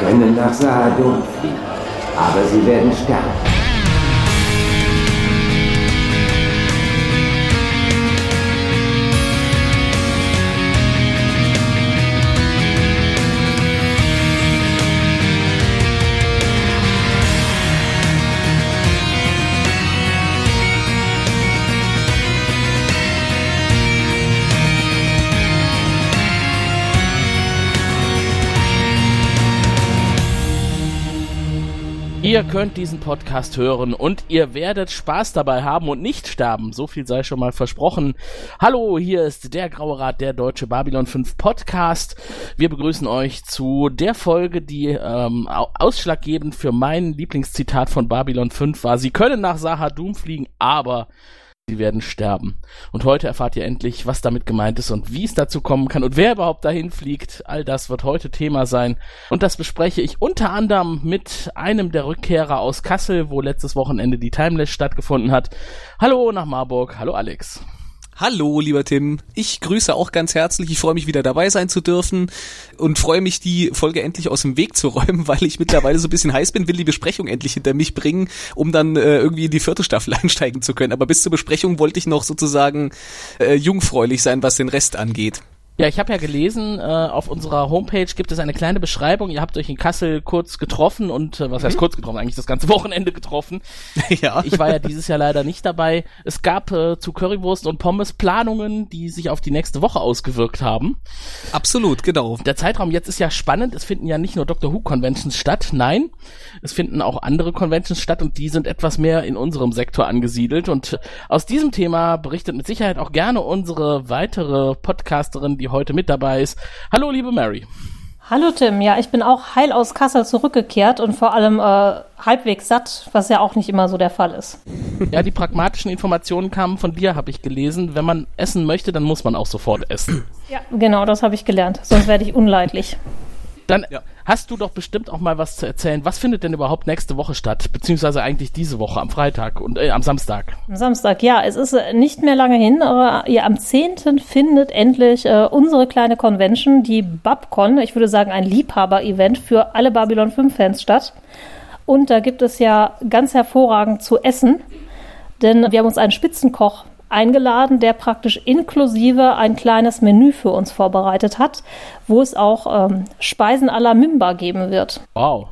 können nach Sahadum fliegen, aber sie werden sterben. Ihr könnt diesen Podcast hören und ihr werdet Spaß dabei haben und nicht sterben. So viel sei schon mal versprochen. Hallo, hier ist der Graue Rat, der deutsche Babylon 5 Podcast. Wir begrüßen euch zu der Folge, die ähm, ausschlaggebend für mein Lieblingszitat von Babylon 5 war. Sie können nach Sahadum fliegen, aber sie werden sterben. Und heute erfahrt ihr endlich, was damit gemeint ist und wie es dazu kommen kann und wer überhaupt dahin fliegt. All das wird heute Thema sein. Und das bespreche ich unter anderem mit einem der Rückkehrer aus Kassel, wo letztes Wochenende die Timeless stattgefunden hat. Hallo nach Marburg. Hallo Alex. Hallo, lieber Tim. Ich grüße auch ganz herzlich. Ich freue mich wieder dabei sein zu dürfen und freue mich, die Folge endlich aus dem Weg zu räumen, weil ich mittlerweile so ein bisschen heiß bin, will die Besprechung endlich hinter mich bringen, um dann äh, irgendwie in die vierte Staffel einsteigen zu können. Aber bis zur Besprechung wollte ich noch sozusagen äh, jungfräulich sein, was den Rest angeht. Ja, ich habe ja gelesen, äh, auf unserer Homepage gibt es eine kleine Beschreibung. Ihr habt euch in Kassel kurz getroffen und äh, was mhm. heißt kurz getroffen? Eigentlich das ganze Wochenende getroffen. ja. Ich war ja dieses Jahr leider nicht dabei. Es gab äh, zu Currywurst und Pommes Planungen, die sich auf die nächste Woche ausgewirkt haben. Absolut, genau. Der Zeitraum jetzt ist ja spannend. Es finden ja nicht nur Doctor Who Conventions statt, nein, es finden auch andere Conventions statt und die sind etwas mehr in unserem Sektor angesiedelt. Und aus diesem Thema berichtet mit Sicherheit auch gerne unsere weitere Podcasterin, die heute mit dabei ist. Hallo, liebe Mary. Hallo Tim, ja, ich bin auch heil aus Kassel zurückgekehrt und vor allem äh, halbwegs satt, was ja auch nicht immer so der Fall ist. Ja, die pragmatischen Informationen kamen von dir, habe ich gelesen. Wenn man essen möchte, dann muss man auch sofort essen. Ja, genau, das habe ich gelernt. Sonst werde ich unleidlich. Dann ja. hast du doch bestimmt auch mal was zu erzählen. Was findet denn überhaupt nächste Woche statt? Beziehungsweise eigentlich diese Woche am Freitag und äh, am Samstag? Am Samstag, ja. Es ist äh, nicht mehr lange hin, aber ja, am 10. findet endlich äh, unsere kleine Convention, die Babcon, ich würde sagen ein Liebhaber-Event für alle Babylon 5-Fans statt. Und da gibt es ja ganz hervorragend zu essen, denn wir haben uns einen Spitzenkoch eingeladen, der praktisch inklusive ein kleines Menü für uns vorbereitet hat, wo es auch ähm, Speisen à la Mimba geben wird. Wow.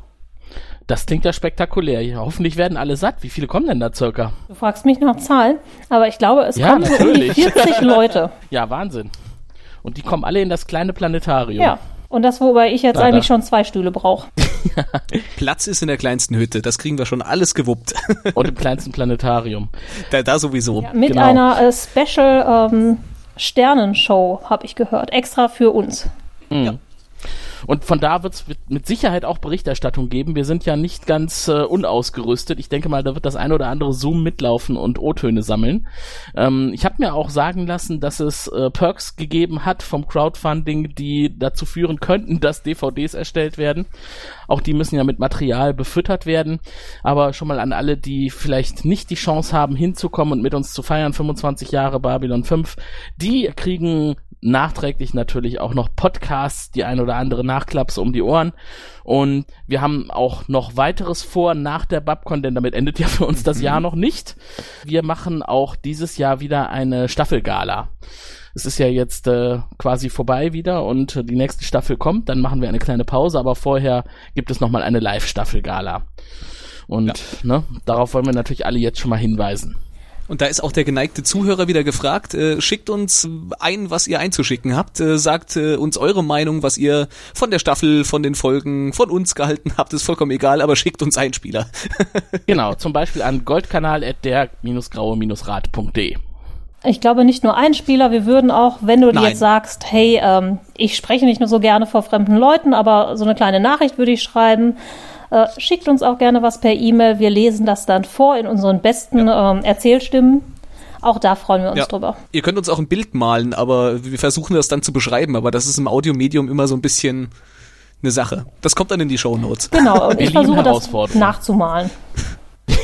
Das klingt ja spektakulär. Hoffentlich werden alle satt. Wie viele kommen denn da circa? Du fragst mich nach Zahlen, aber ich glaube, es ja, kommen so um die 40 Leute. Ja, Wahnsinn. Und die kommen alle in das kleine Planetarium. Ja. Und das, wobei ich jetzt Leider. eigentlich schon zwei Stühle brauche. Platz ist in der kleinsten Hütte, das kriegen wir schon alles gewuppt. Und im kleinsten Planetarium. Da, da sowieso. Ja, mit genau. einer äh, Special ähm, Sternenshow, habe ich gehört, extra für uns. Mhm. Ja. Und von da wird es mit Sicherheit auch Berichterstattung geben. Wir sind ja nicht ganz äh, unausgerüstet. Ich denke mal, da wird das eine oder andere Zoom mitlaufen und O-Töne sammeln. Ähm, ich habe mir auch sagen lassen, dass es äh, Perks gegeben hat vom Crowdfunding, die dazu führen könnten, dass DVDs erstellt werden. Auch die müssen ja mit Material befüttert werden. Aber schon mal an alle, die vielleicht nicht die Chance haben, hinzukommen und mit uns zu feiern, 25 Jahre Babylon 5, die kriegen nachträglich natürlich auch noch Podcasts, die ein oder andere Nachklaps um die Ohren. Und wir haben auch noch weiteres vor nach der Babcon, denn damit endet ja für uns das Jahr noch nicht. Wir machen auch dieses Jahr wieder eine Staffelgala. Es ist ja jetzt äh, quasi vorbei wieder und die nächste Staffel kommt, dann machen wir eine kleine Pause, aber vorher gibt es nochmal eine Live-Staffelgala. Und ja. ne, darauf wollen wir natürlich alle jetzt schon mal hinweisen. Und da ist auch der geneigte Zuhörer wieder gefragt. Äh, schickt uns ein, was ihr einzuschicken habt. Äh, sagt äh, uns eure Meinung, was ihr von der Staffel, von den Folgen, von uns gehalten habt. Ist vollkommen egal, aber schickt uns einen Spieler. genau, zum Beispiel an goldkanal.der-grau-rat.de. Ich glaube nicht nur ein Spieler, wir würden auch, wenn du dir jetzt sagst, hey, ähm, ich spreche nicht nur so gerne vor fremden Leuten, aber so eine kleine Nachricht würde ich schreiben äh, schickt uns auch gerne was per E-Mail. Wir lesen das dann vor in unseren besten ja. ähm, Erzählstimmen. Auch da freuen wir uns ja. drüber. Ihr könnt uns auch ein Bild malen, aber wir versuchen das dann zu beschreiben. Aber das ist im Audiomedium immer so ein bisschen eine Sache. Das kommt dann in die Show Notes. Genau, und ich versuche das nachzumalen.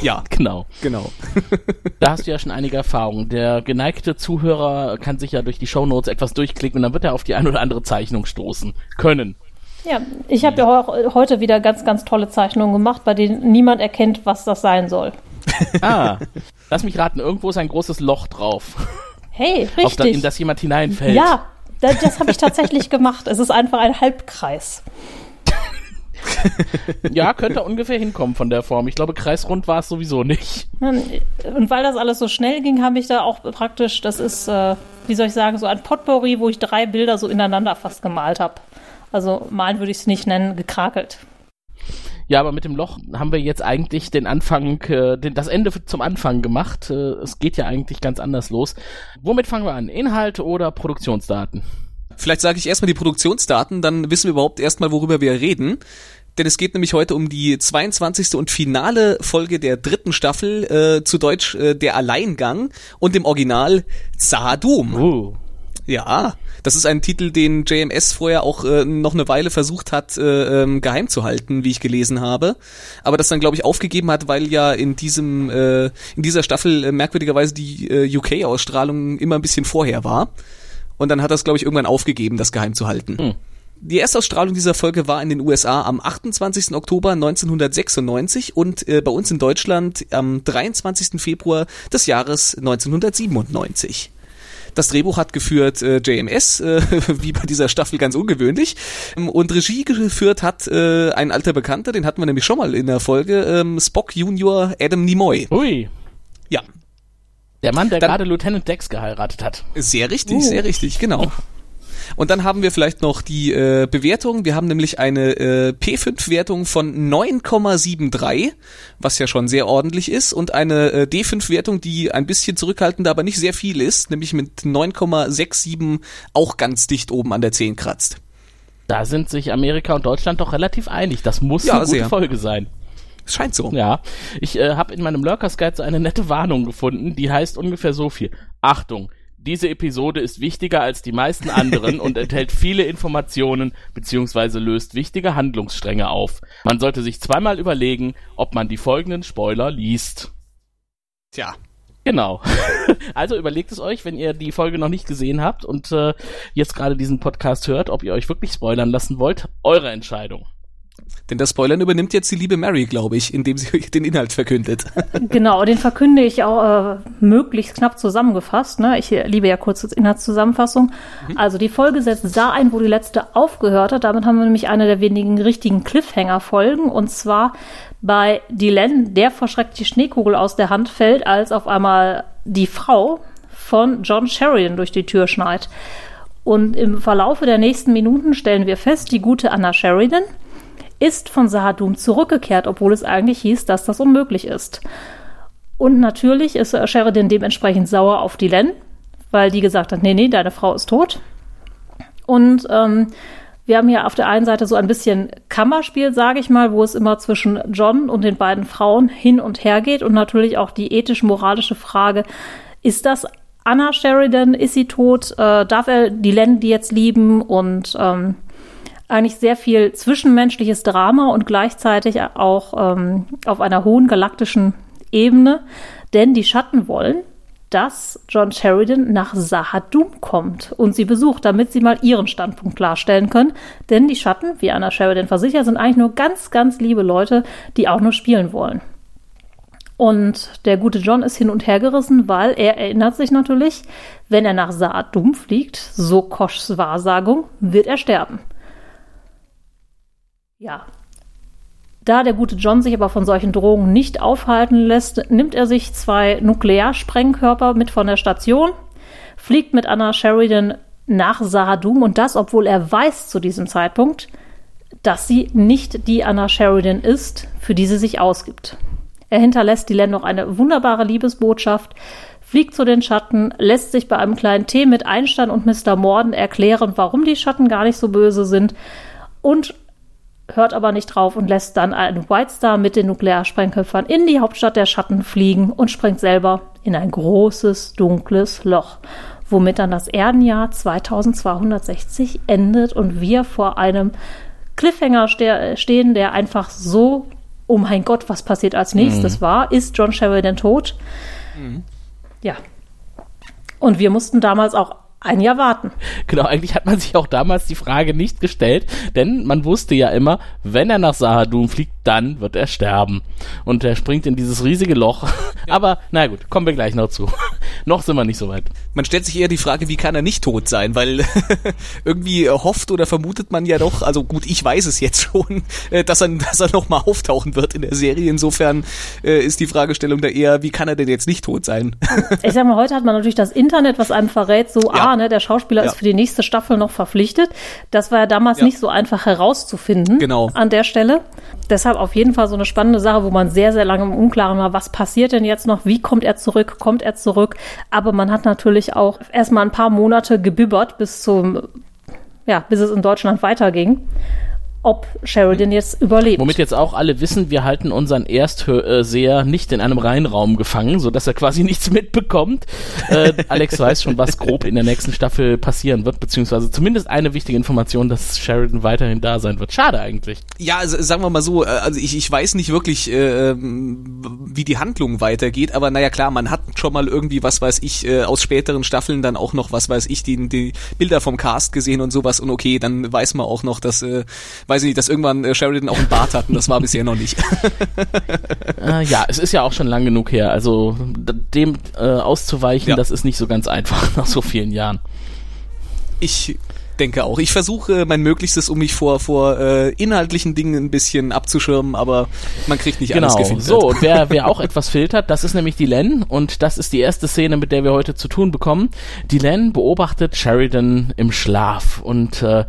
Ja, genau. Genau. da hast du ja schon einige Erfahrungen. Der geneigte Zuhörer kann sich ja durch die Show Notes etwas durchklicken und dann wird er auf die ein oder andere Zeichnung stoßen können. Ja, ich habe ja auch heute wieder ganz, ganz tolle Zeichnungen gemacht, bei denen niemand erkennt, was das sein soll. Ah, lass mich raten, irgendwo ist ein großes Loch drauf. Hey, Auf das, richtig. in das jemand hineinfällt. ja, das, das habe ich tatsächlich gemacht. Es ist einfach ein Halbkreis. Ja, könnte ungefähr hinkommen von der Form. Ich glaube, kreisrund war es sowieso nicht. Und weil das alles so schnell ging, habe ich da auch praktisch, das ist, äh, wie soll ich sagen, so ein Potpourri, wo ich drei Bilder so ineinander fast gemalt habe. Also malen würde ich es nicht nennen, gekrakelt. Ja, aber mit dem Loch haben wir jetzt eigentlich den Anfang, äh, den, das Ende zum Anfang gemacht. Äh, es geht ja eigentlich ganz anders los. Womit fangen wir an? Inhalt oder Produktionsdaten? Vielleicht sage ich erstmal die Produktionsdaten, dann wissen wir überhaupt erstmal, worüber wir reden. Denn es geht nämlich heute um die 22. und finale Folge der dritten Staffel, äh, zu Deutsch äh, Der Alleingang und im Original Zahadum. Uh. Ja, das ist ein Titel, den JMS vorher auch äh, noch eine Weile versucht hat, äh, ähm, geheim zu halten, wie ich gelesen habe. Aber das dann, glaube ich, aufgegeben hat, weil ja in diesem, äh, in dieser Staffel äh, merkwürdigerweise die äh, UK-Ausstrahlung immer ein bisschen vorher war. Und dann hat das, glaube ich, irgendwann aufgegeben, das geheim zu halten. Hm. Die Erstausstrahlung dieser Folge war in den USA am 28. Oktober 1996 und äh, bei uns in Deutschland am 23. Februar des Jahres 1997. Das Drehbuch hat geführt äh, JMS, äh, wie bei dieser Staffel ganz ungewöhnlich. Ähm, Und Regie geführt hat äh, ein alter Bekannter, den hatten wir nämlich schon mal in der Folge, ähm, Spock Junior Adam Nimoy. Hui. Ja, Der Mann, der Dann- gerade Lieutenant Dex geheiratet hat. Sehr richtig, sehr richtig, genau. Und dann haben wir vielleicht noch die äh, Bewertung. Wir haben nämlich eine äh, P5-Wertung von 9,73, was ja schon sehr ordentlich ist, und eine äh, D5-Wertung, die ein bisschen zurückhaltender, aber nicht sehr viel ist, nämlich mit 9,67 auch ganz dicht oben an der 10 kratzt. Da sind sich Amerika und Deutschland doch relativ einig. Das muss Ja, eine gute sehr. Folge sein. Es scheint so. Ja, ich äh, habe in meinem Lurkers Guide so eine nette Warnung gefunden, die heißt ungefähr so viel. Achtung, diese Episode ist wichtiger als die meisten anderen und enthält viele Informationen beziehungsweise löst wichtige Handlungsstränge auf. Man sollte sich zweimal überlegen, ob man die folgenden Spoiler liest. Tja. Genau. Also überlegt es euch, wenn ihr die Folge noch nicht gesehen habt und äh, jetzt gerade diesen Podcast hört, ob ihr euch wirklich spoilern lassen wollt. Eure Entscheidung. Denn das Spoilern übernimmt jetzt die liebe Mary, glaube ich, indem sie den Inhalt verkündet. Genau, den verkünde ich auch äh, möglichst knapp zusammengefasst. Ne? Ich liebe ja kurz Inhaltszusammenfassung. Also die Folge setzt da ein, wo die letzte aufgehört hat. Damit haben wir nämlich eine der wenigen richtigen Cliffhanger-Folgen. Und zwar bei Dylan, der verschreckt die Schneekugel aus der Hand fällt, als auf einmal die Frau von John Sheridan durch die Tür schneit. Und im Verlaufe der nächsten Minuten stellen wir fest, die gute Anna Sheridan ist von Sahadum zurückgekehrt, obwohl es eigentlich hieß, dass das unmöglich ist. Und natürlich ist Sheridan dementsprechend sauer auf Dylan, weil die gesagt hat, nee, nee, deine Frau ist tot. Und ähm, wir haben hier auf der einen Seite so ein bisschen Kammerspiel, sage ich mal, wo es immer zwischen John und den beiden Frauen hin und her geht und natürlich auch die ethisch-moralische Frage, ist das Anna Sheridan, ist sie tot, äh, darf er Dylan die jetzt lieben und ähm, eigentlich sehr viel zwischenmenschliches Drama und gleichzeitig auch ähm, auf einer hohen galaktischen Ebene, denn die Schatten wollen, dass John Sheridan nach Sahadum kommt und sie besucht, damit sie mal ihren Standpunkt klarstellen können. Denn die Schatten, wie Anna Sheridan versichert, sind eigentlich nur ganz, ganz liebe Leute, die auch nur spielen wollen. Und der gute John ist hin und her gerissen, weil er erinnert sich natürlich, wenn er nach Sahadum fliegt, so Koschs Wahrsagung, wird er sterben. Ja. Da der gute John sich aber von solchen Drohungen nicht aufhalten lässt, nimmt er sich zwei Nuklearsprengkörper mit von der Station, fliegt mit Anna Sheridan nach Sahadum und das, obwohl er weiß zu diesem Zeitpunkt, dass sie nicht die Anna Sheridan ist, für die sie sich ausgibt. Er hinterlässt Dylan noch eine wunderbare Liebesbotschaft, fliegt zu den Schatten, lässt sich bei einem kleinen Tee mit Einstein und Mr. Morden erklären, warum die Schatten gar nicht so böse sind und hört aber nicht drauf und lässt dann einen White Star mit den Nuklearsprengköpfern in die Hauptstadt der Schatten fliegen und springt selber in ein großes, dunkles Loch, womit dann das Erdenjahr 2260 endet und wir vor einem Cliffhanger ste stehen, der einfach so, oh mein Gott, was passiert als nächstes war. Ist John Sheridan tot? Ja. Und wir mussten damals auch ein Jahr warten. Genau, eigentlich hat man sich auch damals die Frage nicht gestellt, denn man wusste ja immer, wenn er nach Sahadum fliegt, dann wird er sterben. Und er springt in dieses riesige Loch. Aber na gut, kommen wir gleich noch zu. Noch sind wir nicht so weit. Man stellt sich eher die Frage, wie kann er nicht tot sein? Weil irgendwie hofft oder vermutet man ja doch, also gut, ich weiß es jetzt schon, äh, dass er, dass er nochmal auftauchen wird in der Serie. Insofern äh, ist die Fragestellung da eher, wie kann er denn jetzt nicht tot sein? ich sag mal, heute hat man natürlich das Internet, was einem verrät, so, ja. ah, ne, der Schauspieler ja. ist für die nächste Staffel noch verpflichtet. Das war ja damals ja. nicht so einfach herauszufinden genau. an der Stelle. Deshalb auf jeden Fall so eine spannende Sache, wo man sehr, sehr lange im Unklaren war, was passiert denn jetzt noch, wie kommt er zurück, kommt er zurück. Aber man hat natürlich auch erstmal ein paar Monate gebibbert bis zum, ja, bis es in Deutschland weiterging ob Sheridan jetzt überlebt. Womit jetzt auch alle wissen, wir halten unseren Erstseher nicht in einem Reinraum gefangen, sodass er quasi nichts mitbekommt. Äh, Alex weiß schon, was grob in der nächsten Staffel passieren wird, beziehungsweise zumindest eine wichtige Information, dass Sheridan weiterhin da sein wird. Schade eigentlich. Ja, also, sagen wir mal so, äh, also ich, ich weiß nicht wirklich, äh, wie die Handlung weitergeht, aber naja klar, man hat schon mal irgendwie, was weiß ich, äh, aus späteren Staffeln dann auch noch, was weiß ich, die, die Bilder vom Cast gesehen und sowas und okay, dann weiß man auch noch, dass äh, weiß ich nicht, dass irgendwann äh, Sheridan auch einen Bart hat und das war bisher noch nicht. äh, ja, es ist ja auch schon lang genug her. Also dem äh, auszuweichen, ja. das ist nicht so ganz einfach nach so vielen Jahren. Ich denke auch. Ich versuche mein Möglichstes, um mich vor, vor äh, inhaltlichen Dingen ein bisschen abzuschirmen, aber man kriegt nicht genau. alles gefiltert. So, und wer, wer auch etwas filtert, das ist nämlich die Len und das ist die erste Szene, mit der wir heute zu tun bekommen. Die Len beobachtet Sheridan im Schlaf und äh,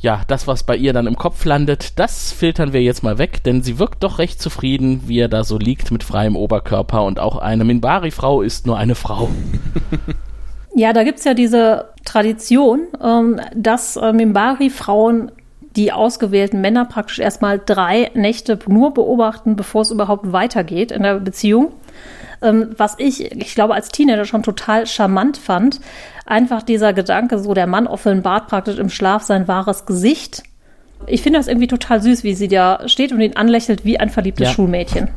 ja, das, was bei ihr dann im Kopf landet, das filtern wir jetzt mal weg, denn sie wirkt doch recht zufrieden, wie er da so liegt mit freiem Oberkörper und auch eine Minbari-Frau ist nur eine Frau. Ja, da gibt's ja diese Tradition, ähm, dass äh, Mimbari-Frauen die ausgewählten Männer praktisch erstmal drei Nächte nur beobachten, bevor es überhaupt weitergeht in der Beziehung. Ähm, was ich, ich glaube, als Teenager schon total charmant fand. Einfach dieser Gedanke, so der Mann offenbart praktisch im Schlaf sein wahres Gesicht. Ich finde das irgendwie total süß, wie sie da steht und ihn anlächelt wie ein verliebtes ja. Schulmädchen.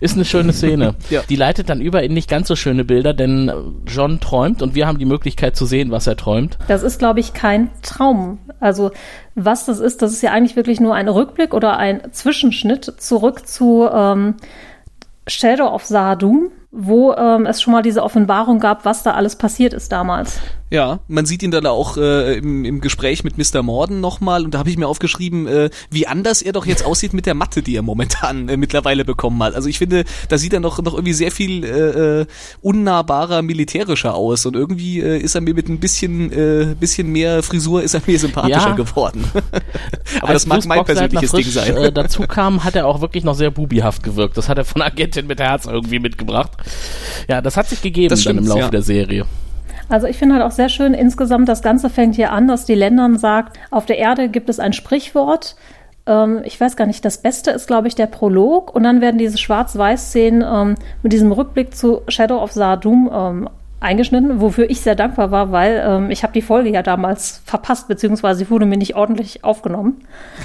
Ist eine schöne Szene. ja. Die leitet dann über in nicht ganz so schöne Bilder, denn John träumt und wir haben die Möglichkeit zu sehen, was er träumt. Das ist, glaube ich, kein Traum. Also was das ist, das ist ja eigentlich wirklich nur ein Rückblick oder ein Zwischenschnitt zurück zu ähm, Shadow of Sardum, wo ähm, es schon mal diese Offenbarung gab, was da alles passiert ist damals. Ja, man sieht ihn dann auch äh, im, im Gespräch mit Mr. Morden nochmal und da habe ich mir aufgeschrieben, äh, wie anders er doch jetzt aussieht mit der Matte, die er momentan äh, mittlerweile bekommen hat. Also ich finde, da sieht er noch, noch irgendwie sehr viel äh, äh, unnahbarer, militärischer aus und irgendwie äh, ist er mir mit ein bisschen, äh, bisschen mehr Frisur ist er mir sympathischer ja. geworden. Aber Als das mag mein persönliches Ding sein. Äh, dazu kam, hat er auch wirklich noch sehr bubihaft gewirkt. Das hat er von Agentin mit Herz irgendwie mitgebracht. Ja, das hat sich gegeben dann im Laufe ja. der Serie. Also ich finde halt auch sehr schön, insgesamt das Ganze fängt hier an, dass die Ländern sagt, auf der Erde gibt es ein Sprichwort, ähm, ich weiß gar nicht, das Beste ist, glaube ich, der Prolog und dann werden diese Schwarz-Weiß-Szenen ähm, mit diesem Rückblick zu Shadow of Sardum ähm, eingeschnitten, wofür ich sehr dankbar war, weil ähm, ich habe die Folge ja damals verpasst, beziehungsweise sie wurde mir nicht ordentlich aufgenommen.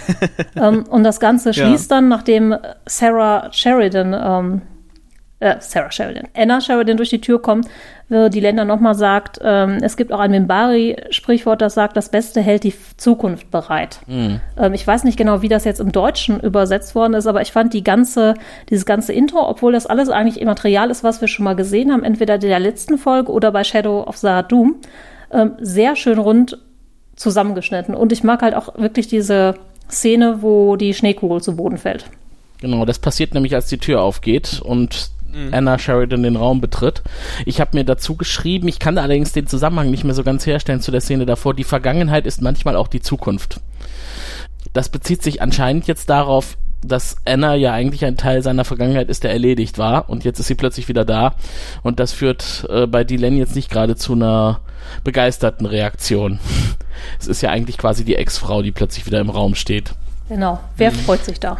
ähm, und das Ganze schließt ja. dann, nachdem Sarah Sheridan ähm, äh, Sarah Sheridan, Anna Sheridan durch die Tür kommt, die Länder nochmal sagt, ähm, es gibt auch ein Mimbari-Sprichwort, das sagt, das Beste hält die Zukunft bereit. Mhm. Ähm, ich weiß nicht genau, wie das jetzt im Deutschen übersetzt worden ist, aber ich fand die ganze, dieses ganze Intro, obwohl das alles eigentlich Material ist, was wir schon mal gesehen haben, entweder in der letzten Folge oder bei Shadow of Sahadum, ähm, sehr schön rund zusammengeschnitten. Und ich mag halt auch wirklich diese Szene, wo die Schneekugel zu Boden fällt. Genau, das passiert nämlich, als die Tür aufgeht und mhm. Anna Sheridan den Raum betritt. Ich habe mir dazu geschrieben, ich kann allerdings den Zusammenhang nicht mehr so ganz herstellen zu der Szene davor. Die Vergangenheit ist manchmal auch die Zukunft. Das bezieht sich anscheinend jetzt darauf, dass Anna ja eigentlich ein Teil seiner Vergangenheit ist, der erledigt war und jetzt ist sie plötzlich wieder da und das führt äh, bei Dylan jetzt nicht gerade zu einer begeisterten Reaktion. es ist ja eigentlich quasi die Ex-Frau, die plötzlich wieder im Raum steht. Genau. Wer mhm. freut sich da?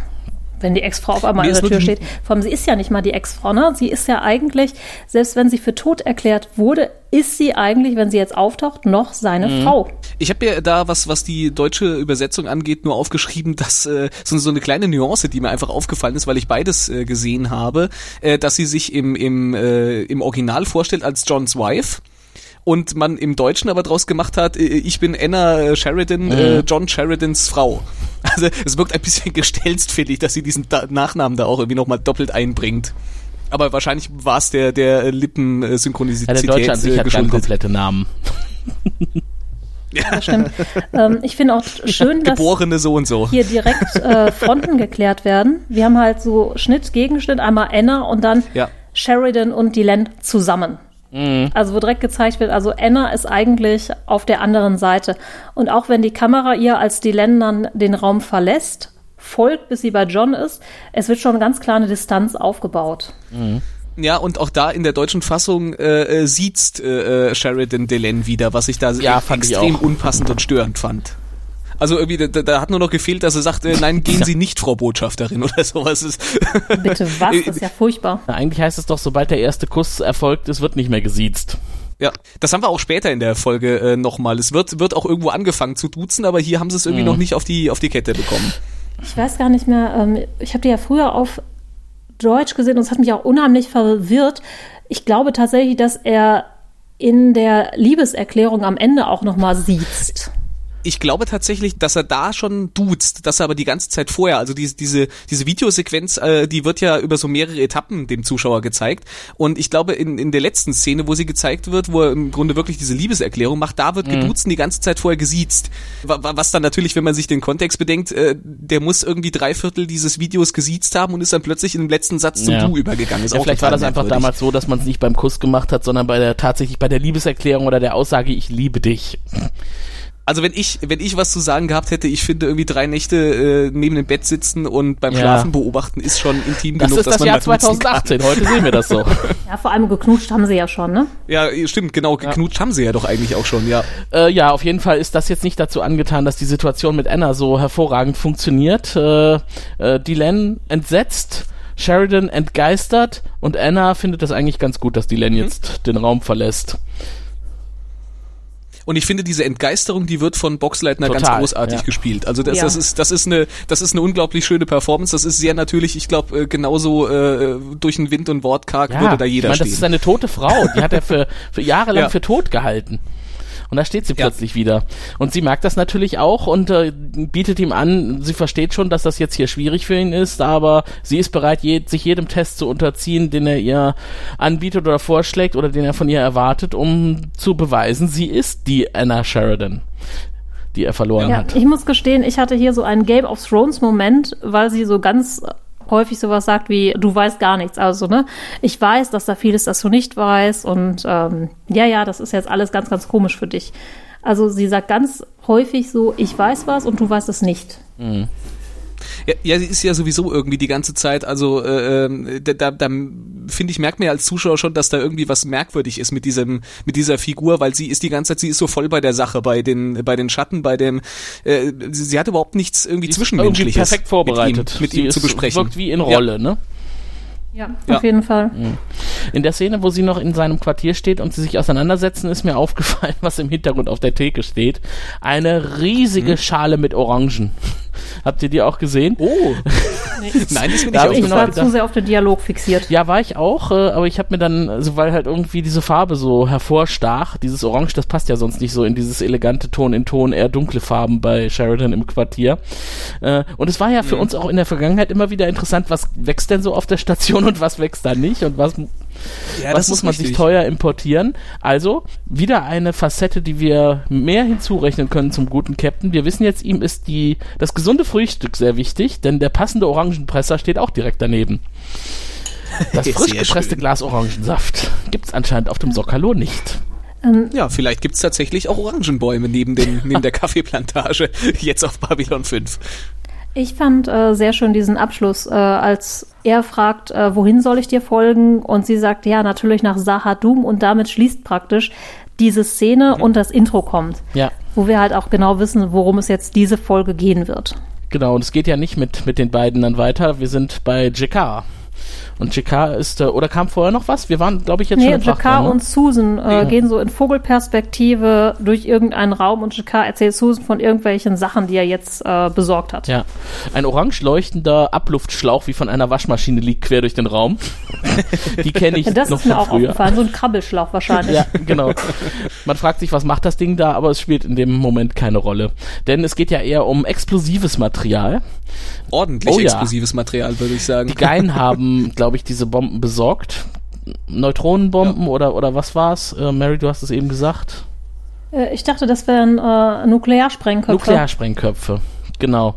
Wenn die Ex-Frau auf einmal an der Tür steht. Vor allem, sie ist ja nicht mal die Ex-Frau, ne? Sie ist ja eigentlich, selbst wenn sie für tot erklärt wurde, ist sie eigentlich, wenn sie jetzt auftaucht, noch seine mhm. Frau. Ich habe ja da was, was die deutsche Übersetzung angeht, nur aufgeschrieben, dass äh, so, so eine kleine Nuance, die mir einfach aufgefallen ist, weil ich beides äh, gesehen habe, äh, dass sie sich im, im, äh, im Original vorstellt als Johns Wife und man im Deutschen aber draus gemacht hat, äh, ich bin Anna Sheridan, Mhm. äh, John Sheridans Frau. Also es wirkt ein bisschen gestelzt, finde ich, dass sie diesen da Nachnamen da auch irgendwie nochmal doppelt einbringt. Aber wahrscheinlich war es der, der Lippensynchronisität Ja, der Deutsche an sich äh, hat keinen geschuldet. komplette Namen. Das stimmt. ähm, ich finde auch schön, dass Geborene so und so. hier direkt äh, Fronten geklärt werden. Wir haben halt so Schnitt, Gegenschnitt, einmal Anna und dann Ja. Sheridan und Dylan zusammen. Also wo direkt gezeigt wird, also Anna ist eigentlich auf der anderen Seite. Und auch wenn die Kamera ihr als Dylan dann den Raum verlässt, folgt, bis sie bei John ist, es wird schon ganz klar eine Distanz aufgebaut. Ja, und auch da in der deutschen Fassung äh, äh, sieht's äh, äh, Sheridan Delenn wieder, was ich da Ja, extrem unpassend und störend fand. Also irgendwie, da, da hat nur noch gefehlt, dass er sagt, äh, nein, gehen Sie nicht, Frau Botschafterin oder sowas. Ist, Bitte was? Das ist ja furchtbar. Na, eigentlich heißt es doch, sobald der erste Kuss erfolgt ist, wird nicht mehr gesiezt. ja, das haben wir auch später in der Folge äh, nochmal. Es wird, wird auch irgendwo angefangen zu duzen, aber hier haben sie es irgendwie noch nicht auf die, auf die Kette bekommen. Ich weiß gar nicht mehr, ähm, ich habe die ja früher auf Deutsch gesehen und es hat mich auch unheimlich verwirrt. Ich glaube tatsächlich, dass er in der Liebeserklärung am Ende auch nochmal sieht. Ich glaube tatsächlich, dass er da schon duzt, dass er aber die ganze Zeit vorher, also diese, diese, diese Videosequenz, äh, die wird ja über so mehrere Etappen dem Zuschauer gezeigt. Und ich glaube, in, in der letzten Szene, wo sie gezeigt wird, wo er im Grunde wirklich diese Liebeserklärung macht, da wird geduzt und die ganze Zeit vorher gesiezt. Wa- wa- Was dann natürlich, wenn man sich den Kontext bedenkt, äh, der muss irgendwie drei Viertel dieses Videos gesiezt haben und ist dann plötzlich in dem letzten Satz zum Ja. Du übergegangen. Ist Ja, vielleicht war das einfach merkwürdig. damals so, dass man es nicht beim Kuss gemacht hat, sondern bei der tatsächlich bei der Liebeserklärung oder der Aussage, ich liebe dich. Also wenn ich, wenn ich was zu sagen gehabt hätte, ich finde irgendwie drei Nächte äh, neben dem Bett sitzen und beim Ja. Schlafen beobachten ist schon intim Das genug, ist dass das man Jahr mal duzen kann. 2018. Heute sehen wir das so. Ja, vor allem geknutscht haben sie ja schon, ne? Ja, stimmt, genau. Geknutscht haben sie ja doch eigentlich auch schon, ja. äh, ja, auf jeden Fall ist das jetzt nicht dazu angetan, dass die Situation mit Anna so hervorragend funktioniert. Äh, äh, Dylan entsetzt, Sheridan entgeistert und Anna findet das eigentlich ganz gut, dass Dylan jetzt den Raum verlässt. Und ich finde, diese Entgeisterung, die wird von Boxleitner ganz Total, großartig ja. gespielt. Also das, Ja. das ist, das ist eine, das ist eine unglaublich schöne Performance. Das ist sehr natürlich, ich glaube, äh, genauso äh, durch den Wind und Wortkarg würde da jeder ich meine, stehen. das ist eine tote Frau. Die hat er für, für Jahre lang Ja. für tot gehalten. Und da steht sie Ja. plötzlich wieder. Und sie merkt das natürlich auch und äh, bietet ihm an, sie versteht schon, dass das jetzt hier schwierig für ihn ist, aber sie ist bereit, je, sich jedem Test zu unterziehen, den er ihr anbietet oder vorschlägt oder den er von ihr erwartet, um zu beweisen, sie ist die Anna Sheridan, die er verloren Ja, hat. ich muss gestehen, ich hatte hier so einen Game of Thrones Moment, weil sie so ganz häufig sowas sagt wie, du weißt gar nichts. Also, ne, ich weiß, dass da vieles, das du nicht weißt und ähm, ja, ja, das ist jetzt alles ganz, ganz komisch für dich. Also sie sagt ganz häufig so, ich weiß was und du weißt es nicht. Ja, ja, sie ist ja sowieso irgendwie die ganze Zeit, also äh, ähm, da, da, finde ich, merkt man ja als Zuschauer schon, dass da irgendwie was merkwürdig ist mit diesem, mit dieser Figur, weil sie ist die ganze Zeit, sie ist so voll bei der Sache, bei den, bei den Schatten, bei dem, äh, sie, sie hat überhaupt nichts irgendwie Sie ist Zwischenmenschliches irgendwie perfekt vorbereitet. mit ihm, mit sie ihm zu ist- besprechen. wirkt wie in Rolle, ne? Ja, Ja. auf jeden Fall. In der Szene, wo sie noch in seinem Quartier steht und sie sich auseinandersetzen, ist mir aufgefallen, was im Hintergrund auf der Theke steht. Eine riesige Schale mit Orangen. Habt ihr die auch gesehen? Oh, nein, das bin Da ich ich war zu sehr auf den Dialog fixiert. Ja, war ich auch, äh, aber ich habe mir dann, also weil halt irgendwie diese Farbe so hervorstach, dieses Orange, das passt ja sonst nicht so in dieses elegante Ton in Ton, eher dunkle Farben bei Sheridan im Quartier. Äh, und es war ja für Mhm. uns auch in der Vergangenheit immer wieder interessant, was wächst denn so auf der Station und was wächst da nicht und was Ja, was muss man sich teuer importieren? Also wieder eine Facette, die wir mehr hinzurechnen können zum guten Captain. Wir wissen jetzt, ihm ist die, das gesunde Frühstück sehr wichtig, denn der passende Orangenpresser steht auch direkt daneben. Das frisch gepresste schön. Glas Orangensaft gibt's anscheinend auf dem Sokalo nicht. Ja, vielleicht gibt's tatsächlich auch Orangenbäume neben, den, neben der Kaffeeplantage, jetzt auf Babylon 5. Ich fand äh, sehr schön diesen Abschluss, äh, als er fragt, äh, wohin soll ich dir folgen? Und sie sagt, ja, natürlich nach Sahadum und damit schließt praktisch diese Szene und das Intro kommt, Ja. wo wir halt auch genau wissen, worum es jetzt diese Folge gehen wird. Genau, und es geht ja nicht mit, mit den beiden dann weiter. Wir sind bei Jakar. Und Jakar ist, äh, oder kam vorher noch was? Wir waren, glaube ich, jetzt nee, schon im Jakar Frachtraum, ne? und Susan äh, Ja. gehen so in Vogelperspektive durch irgendeinen Raum und Jakar erzählt Susan von irgendwelchen Sachen, die er jetzt äh, besorgt hat. Ja, ein orange leuchtender Abluftschlauch wie von einer Waschmaschine liegt quer durch den Raum. Die kenne ich das noch ist mir von auch früher. aufgefallen, so ein Krabbelschlauch wahrscheinlich. Ja, genau. Man fragt sich, was macht das Ding da, aber es spielt in dem Moment keine Rolle. Denn es geht ja eher um explosives Material. Ordentlich Oh ja. explosives Material, würde ich sagen. Die Geien haben, glaube ich, diese Bomben besorgt. Neutronenbomben oder, oder was war's? Äh, Mary, du hast es eben gesagt. Äh, ich dachte, das wären äh, Nuklearsprengköpfe. Nuklearsprengköpfe. Genau.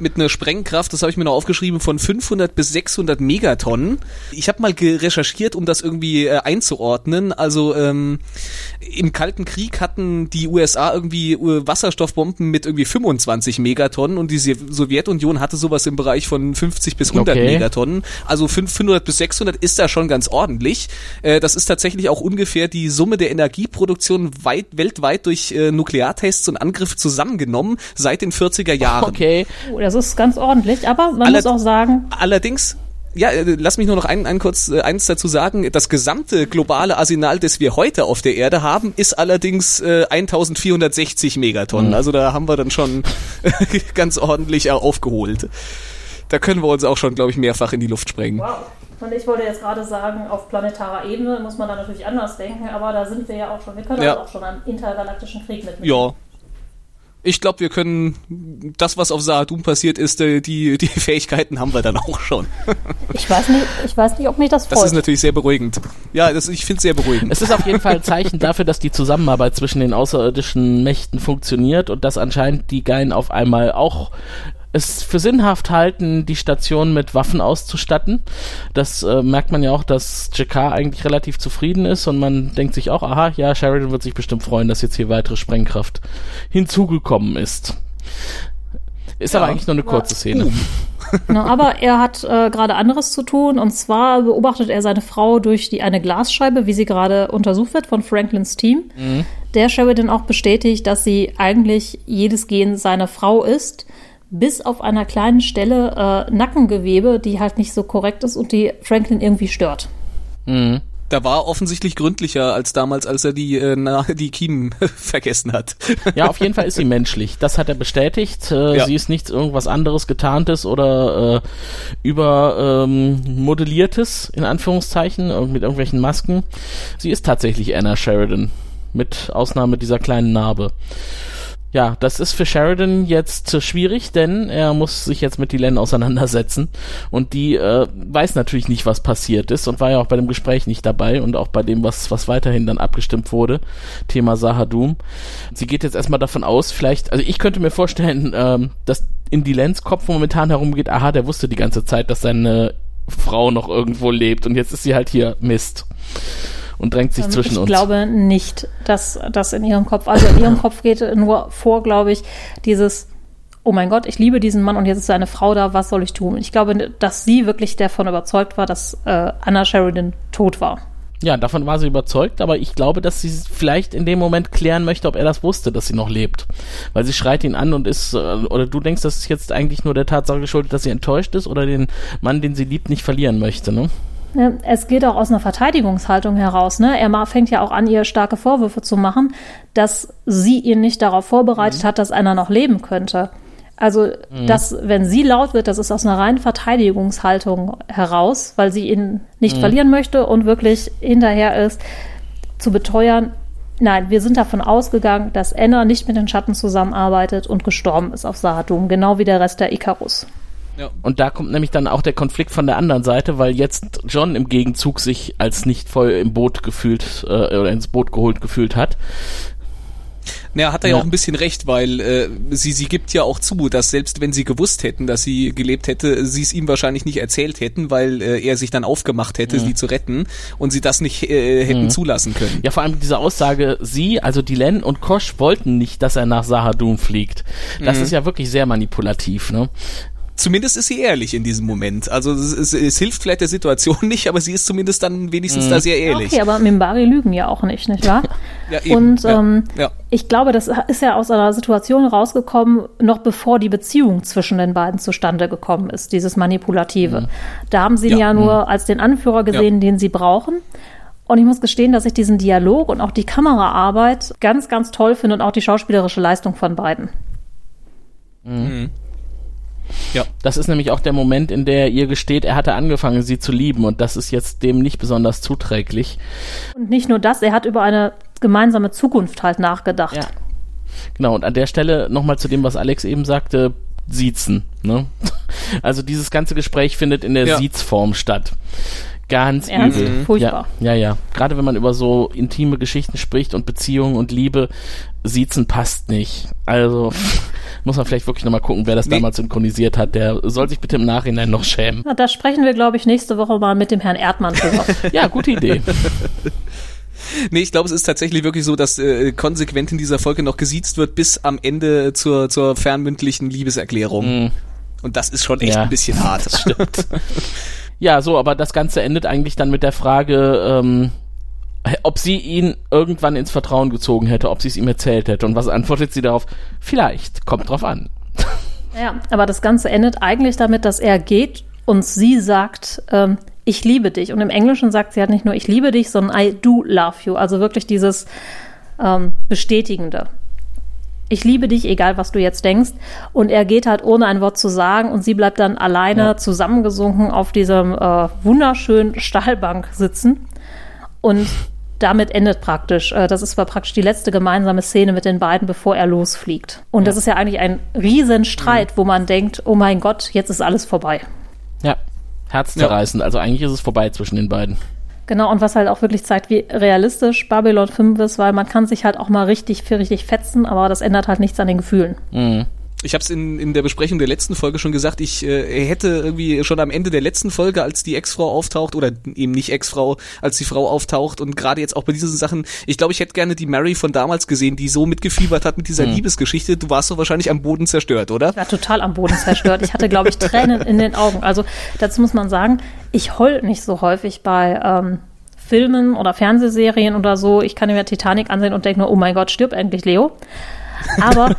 Mit einer Sprengkraft, das habe ich mir noch aufgeschrieben, von 500 bis 600 Megatonnen. Ich habe mal recherchiert, um das irgendwie äh, einzuordnen. Also ähm, im Kalten Krieg hatten die USA irgendwie äh, Wasserstoffbomben mit irgendwie 25 Megatonnen und die Sowjetunion hatte sowas im Bereich von 50 bis 100 Okay. Megatonnen. Also 500 bis 600 ist da schon ganz ordentlich. Äh, das ist tatsächlich auch ungefähr die Summe der Energieproduktion weit, weltweit durch äh, Nukleartests und Angriffe zusammengenommen seit den 40er Jahren. Okay. Oh, das ist ganz ordentlich, aber man Alle- muss auch sagen, Allerdings, ja, äh, lass mich nur noch ein, ein kurz äh, eins dazu sagen. Das gesamte globale Arsenal, das wir heute auf der Erde haben, ist allerdings äh, 1460 Megatonnen. Also da haben wir dann schon ganz ordentlich äh, aufgeholt. Da können wir uns auch schon, glaube ich, mehrfach in die Luft sprengen. wow. Und ich wollte jetzt gerade sagen, auf planetarer Ebene muss man da natürlich anders denken, aber da sind wir ja auch schon, wir können Ja. auch schon einen intergalaktischen Krieg mitnehmen. Ja. Ich glaube, wir können das, was auf Sahadum passiert ist, äh, die, die Fähigkeiten haben wir dann auch schon. Ich weiß nicht, ich weiß nicht, ob mich das Das freut. ist natürlich sehr beruhigend. Ja, das, ich finde es sehr beruhigend. Es ist auf jeden Fall ein Zeichen dafür, dass die Zusammenarbeit zwischen den außerirdischen Mächten funktioniert und dass anscheinend die Geien auf einmal auch es für sinnhaft halten, die Station mit Waffen auszustatten. Das äh, merkt man ja auch, dass Jakar eigentlich relativ zufrieden ist und man denkt sich auch, aha, ja, Sheridan wird sich bestimmt freuen, dass jetzt hier weitere Sprengkraft hinzugekommen ist. Ist aber Ja. eigentlich nur eine kurze Szene. Na, aber er hat äh, gerade anderes zu tun und zwar beobachtet er seine Frau durch die eine Glasscheibe, wie sie gerade untersucht wird von Franklins Team. Der Sheridan auch bestätigt, dass sie eigentlich jedes Gen seiner Frau ist, bis auf einer kleinen Stelle äh, Nackengewebe, die halt nicht so korrekt ist und die Franklin irgendwie stört. Mhm. Da war offensichtlich gründlicher als damals, als er die, äh, na, die Kiemen vergessen hat. Ja, auf jeden Fall ist sie menschlich. Das hat er bestätigt. Äh, Ja. Sie ist nichts irgendwas anderes getarntes oder äh, über ähm, modelliertes in Anführungszeichen äh, mit irgendwelchen Masken. Sie ist tatsächlich Anna Sheridan mit Ausnahme dieser kleinen Narbe. Ja, das ist für Sheridan jetzt äh, schwierig, denn er muss sich jetzt mit Dylan auseinandersetzen. Und die äh, weiß natürlich nicht, was passiert ist und war ja auch bei dem Gespräch nicht dabei und auch bei dem, was, was weiterhin dann abgestimmt wurde, Thema Sahadum. Sie geht jetzt erstmal davon aus, vielleicht, also ich könnte mir vorstellen, ähm, dass in Dylans Kopf momentan herumgeht, aha, der wusste die ganze Zeit, dass seine Frau noch irgendwo lebt und jetzt ist sie halt hier Mist und drängt sich Ähm, zwischen ich uns. glaube nicht, dass das in ihrem Kopf, also in ihrem Kopf geht nur vor, glaube ich, dieses, oh mein Gott, ich liebe diesen Mann und jetzt ist seine Frau da, was soll ich tun? Ich glaube, dass sie wirklich davon überzeugt war, dass äh, Anna Sheridan tot war. Ja, davon war sie überzeugt, aber ich glaube, dass sie vielleicht in dem Moment klären möchte, ob er das wusste, dass sie noch lebt. Weil sie schreit ihn an und ist, äh, oder du denkst, das ist jetzt eigentlich nur der Tatsache geschuldet, dass sie enttäuscht ist oder den Mann, den sie liebt, nicht verlieren möchte, ne? Ne, Es geht auch aus einer Verteidigungshaltung heraus. Ne? Er fängt ja auch an, ihr starke Vorwürfe zu machen, dass sie ihn nicht darauf vorbereitet hat, dass einer noch leben könnte. Also, dass, wenn sie laut wird, das ist aus einer reinen Verteidigungshaltung heraus, weil sie ihn nicht verlieren möchte und wirklich hinterher ist, zu beteuern, nein, wir sind davon ausgegangen, dass Anna nicht mit den Schatten zusammenarbeitet und gestorben ist auf Sahadum, genau wie der Rest der Icarus. Und da kommt nämlich dann auch der Konflikt von der anderen Seite, weil jetzt John im Gegenzug sich als nicht voll im Boot gefühlt äh, oder ins Boot geholt gefühlt hat. Naja, hat er ja. Ja. auch ein bisschen recht, weil äh, sie, sie gibt ja auch zu, dass selbst wenn sie gewusst hätten, dass sie gelebt hätte, sie es ihm wahrscheinlich nicht erzählt hätten, weil äh, er sich dann aufgemacht hätte, sie zu retten und sie das nicht äh, hätten zulassen können. Ja, vor allem diese Aussage, sie, also Dylan und Kosch wollten nicht, dass er nach Sahadum fliegt. Das ist ja wirklich sehr manipulativ, ne? Zumindest ist sie ehrlich in diesem Moment. Also es, es, es hilft vielleicht der Situation nicht, aber sie ist zumindest dann wenigstens Mhm. da sehr ehrlich. Okay, aber Mimbari lügen ja auch nicht, nicht wahr? Ja, eben. Und Ja. ähm, Ja. ich glaube, das ist ja aus einer Situation rausgekommen, noch bevor die Beziehung zwischen den beiden zustande gekommen ist, dieses Manipulative. Da haben sie ihn Ja. ja, nur als den Anführer gesehen, den sie brauchen. Und ich muss gestehen, dass ich diesen Dialog und auch die Kameraarbeit ganz, ganz toll finde und auch die schauspielerische Leistung von beiden. Ja. Das ist nämlich auch der Moment, in der ihr gesteht, er hatte angefangen, sie zu lieben und das ist jetzt dem nicht besonders zuträglich. Und nicht nur das, er hat über eine gemeinsame Zukunft halt nachgedacht. Ja. Genau, und an der Stelle nochmal zu dem, was Alex eben sagte, Siezen. Ne? Also dieses ganze Gespräch findet in der Ja. Siezform statt. Ganz Ernst? übel. Furchtbar. Ja, ja, ja. Gerade wenn man über so intime Geschichten spricht und Beziehungen und Liebe, Siezen passt nicht. Also muss man vielleicht wirklich nochmal gucken, wer das Nee. damals synchronisiert hat. Der soll sich bitte im Nachhinein noch schämen. Na, Da sprechen wir, glaube ich, nächste Woche mal mit dem Herrn Erdmann drüber. Ja, gute Idee. Nee, ich glaube, es ist tatsächlich wirklich so, dass äh, konsequent in dieser Folge noch gesiezt wird bis am Ende zur, zur fernmündlichen Liebeserklärung. Mhm. Und das ist schon echt Ja. ein bisschen hart. Das stimmt. ja, so, aber das Ganze endet eigentlich dann mit der Frage, ähm, ob sie ihn irgendwann ins Vertrauen gezogen hätte, ob sie es ihm erzählt hätte. Und was antwortet sie darauf? Vielleicht, kommt drauf an. Ja, aber das Ganze endet eigentlich damit, dass er geht und sie sagt, ähm, ich liebe dich. Und im Englischen sagt sie halt nicht nur ich liebe dich, sondern I do love you. Also wirklich dieses ähm, Bestätigende. Ich liebe dich, egal was du jetzt denkst. Und er geht halt ohne ein Wort zu sagen und sie bleibt dann alleine Ja. zusammengesunken auf diesem äh, wunderschönen Stahlbank sitzen. Und damit endet praktisch, äh, das ist war praktisch die letzte gemeinsame Szene mit den beiden, bevor er losfliegt. Und das ist ja eigentlich ein Riesenstreit, wo man denkt, oh mein Gott, jetzt ist alles vorbei. Ja, herzzerreißend. Also eigentlich ist es vorbei zwischen den beiden. Genau, und was halt auch wirklich zeigt, wie realistisch Babylon 5 ist, weil man kann sich halt auch mal richtig für richtig fetzen, aber das ändert halt nichts an den Gefühlen. Mhm. Ich habe es in, in der Besprechung der letzten Folge schon gesagt, ich äh, hätte irgendwie schon am Ende der letzten Folge, als die Ex-Frau auftaucht, oder eben nicht Ex-Frau, als die Frau auftaucht und gerade jetzt auch bei diesen Sachen, ich glaube, ich hätte gerne die Mary von damals gesehen, die so mitgefiebert hat mit dieser Liebesgeschichte. Du warst doch wahrscheinlich am Boden zerstört, oder? Ich war total am Boden zerstört. Ich hatte, glaube ich, Tränen in den Augen. Also dazu muss man sagen, ich heul nicht so häufig bei ähm, Filmen oder Fernsehserien oder so. Ich kann mir Titanic ansehen und denke nur, oh mein Gott, stirb endlich Leo. Aber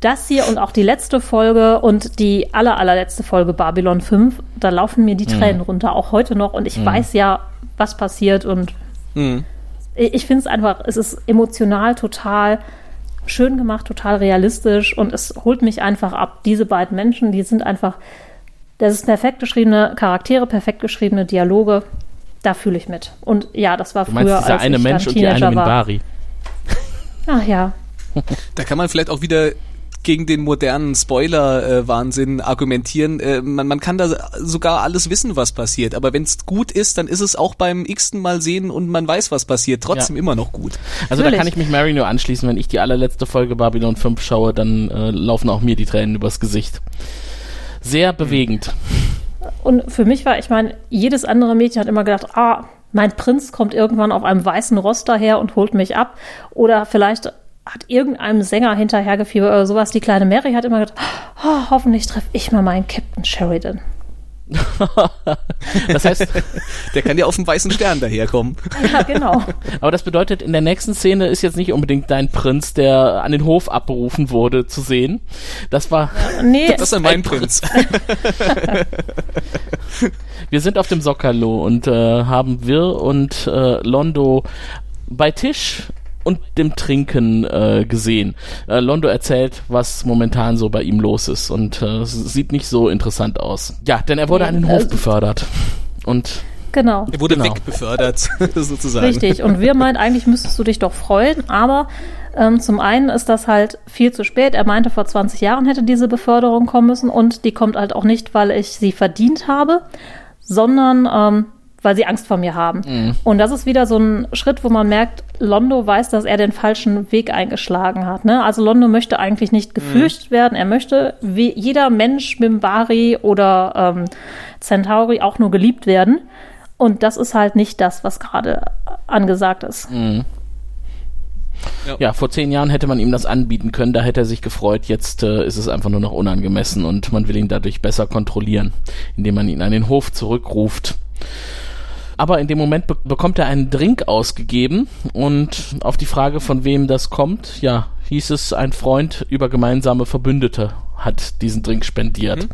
das hier und auch die letzte Folge und die aller, allerletzte Folge Babylon 5, da laufen mir die Tränen runter, auch heute noch. Und ich weiß ja, was passiert und Mhm. ich finde es einfach, es ist emotional total schön gemacht, total realistisch und es holt mich einfach ab. Diese beiden Menschen, die sind einfach, das ist perfekt geschriebene Charaktere, perfekt geschriebene Dialoge. Da fühle ich mit. Und ja, das war Du meinst früher, dieser als eine ich Mensch und die eine Teenager war. Minbari. Ach ja, Da kann man vielleicht auch wieder gegen den modernen Spoiler-Wahnsinn argumentieren. Äh, man, man kann da sogar alles wissen, was passiert. Aber wenn es gut ist, dann ist es auch beim x-ten Mal sehen und man weiß, was passiert. Trotzdem Ja. immer noch gut. Also da Natürlich. kann ich mich Mary nur anschließen. Wenn ich die allerletzte Folge Babylon 5 schaue, dann äh, laufen auch mir die Tränen übers Gesicht. Sehr bewegend. Und für mich war, ich meine, jedes andere Mädchen hat immer gedacht, ah, mein Prinz kommt irgendwann auf einem weißen Ross daher und holt mich ab. Oder vielleicht hat irgendeinem Sänger hinterhergefiebert oder sowas. Die kleine Mary hat immer gedacht, oh, hoffentlich treffe ich mal meinen Captain Sheridan. Das heißt, Der kann ja auf dem weißen Stern daherkommen. Ja, genau. aber das bedeutet, in der nächsten Szene ist jetzt nicht unbedingt dein Prinz, der an den Hof abberufen wurde, zu sehen. Das war, Nee, Das ist mein Prinz. wir sind auf dem Sockerlo und äh, haben Wir und äh, Londo bei Tisch und dem Trinken äh, gesehen. Äh, Londo erzählt, was momentan so bei ihm los ist und äh, es sieht nicht so interessant aus. Ja, denn er wurde an den Hof also- befördert. Und genau. Er wurde Genau. wegbefördert, sozusagen. Richtig. Und wir meint, eigentlich müsstest du dich doch freuen, aber ähm, zum einen ist das halt viel zu spät. Er meinte, vor 20 Jahren hätte diese Beförderung kommen müssen und die kommt halt auch nicht, weil ich sie verdient habe, sondern ähm, weil sie Angst vor mir haben. Und das ist wieder so ein Schritt, wo man merkt, Londo weiß, dass er den falschen Weg eingeschlagen hat. Ne? Also Londo möchte eigentlich nicht gefürchtet werden. Er möchte wie jeder Mensch, Mimbari oder ähm, Centauri auch nur geliebt werden. Und das ist halt nicht das, was gerade angesagt ist. Ja. ja. vor zehn Jahren hätte man ihm das anbieten können, da hätte er sich gefreut. Jetzt äh, ist es einfach nur noch unangemessen und man will ihn dadurch besser kontrollieren, indem man ihn an den Hof zurückruft. Aber in dem Moment be bekommt er einen Drink ausgegeben und auf die Frage, von wem das kommt, ja, hieß es, ein Freund über gemeinsame Verbündete hat diesen Drink spendiert. Mhm.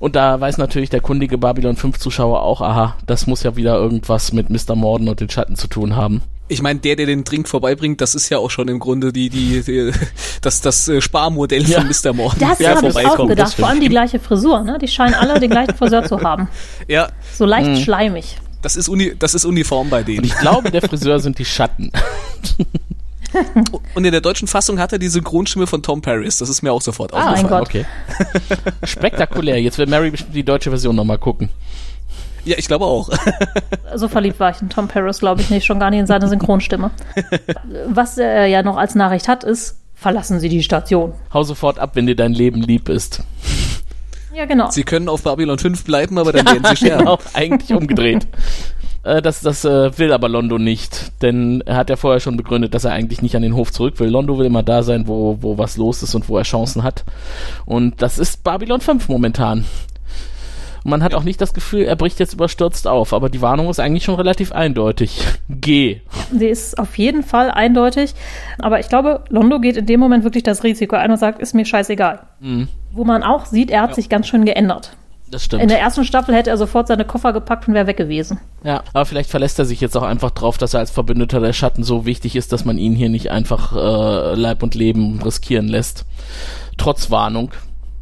Und da weiß natürlich der kundige Babylon 5 Zuschauer auch, aha, das muss ja wieder irgendwas mit Mr. Morden und den Schatten zu tun haben. Ich meine, der, der den Drink vorbeibringt, das ist ja auch schon im Grunde die, die, die das, das äh, Sparmodell ja. von Mr. Morden. Das ja, habe ich auch gedacht. Vor allem die gleiche Frisur, ne? Die scheinen alle den gleichen Friseur zu haben. Ja. So leicht mhm. schleimig. Das ist, uni, das ist uniform bei denen. Und ich glaube, der Friseur sind die Schatten. Und in der deutschen Fassung hat er die Synchronstimme von Tom Paris. Das ist mir auch sofort ah, aufgefallen. Mein Gott. Okay. Spektakulär. Jetzt will Mary die deutsche Version nochmal gucken. Ja, ich glaube auch. so verliebt war ich in Tom Paris, glaube ich nicht, schon gar nicht in seine Synchronstimme. Was er ja noch als Nachricht hat, ist, verlassen Sie die Station. Hau sofort ab, wenn dir dein Leben lieb ist. Ja, genau. Sie können auf Babylon 5 bleiben, aber dann ja, werden sie sterben. Genau, eigentlich umgedreht. Äh, das das äh, will aber Londo nicht, denn er hat ja vorher schon begründet, dass er eigentlich nicht an den Hof zurück will. Londo will immer da sein, wo, wo was los ist und wo er Chancen hat. Und das ist Babylon 5 momentan. Man hat ja. auch nicht das Gefühl, er bricht jetzt überstürzt auf, aber die Warnung ist eigentlich schon relativ eindeutig. Geh. Sie ist auf jeden Fall eindeutig, aber ich glaube, Londo geht in dem Moment wirklich das Risiko ein und sagt, ist mir scheißegal. Mhm. Wo man auch sieht, er hat ja. sich ganz schön geändert. Das stimmt. In der ersten Staffel hätte er sofort seine Koffer gepackt und wäre weg gewesen. Ja, aber vielleicht verlässt er sich jetzt auch einfach drauf, dass er als Verbündeter der Schatten so wichtig ist, dass man ihn hier nicht einfach äh, Leib und Leben riskieren lässt. Trotz Warnung,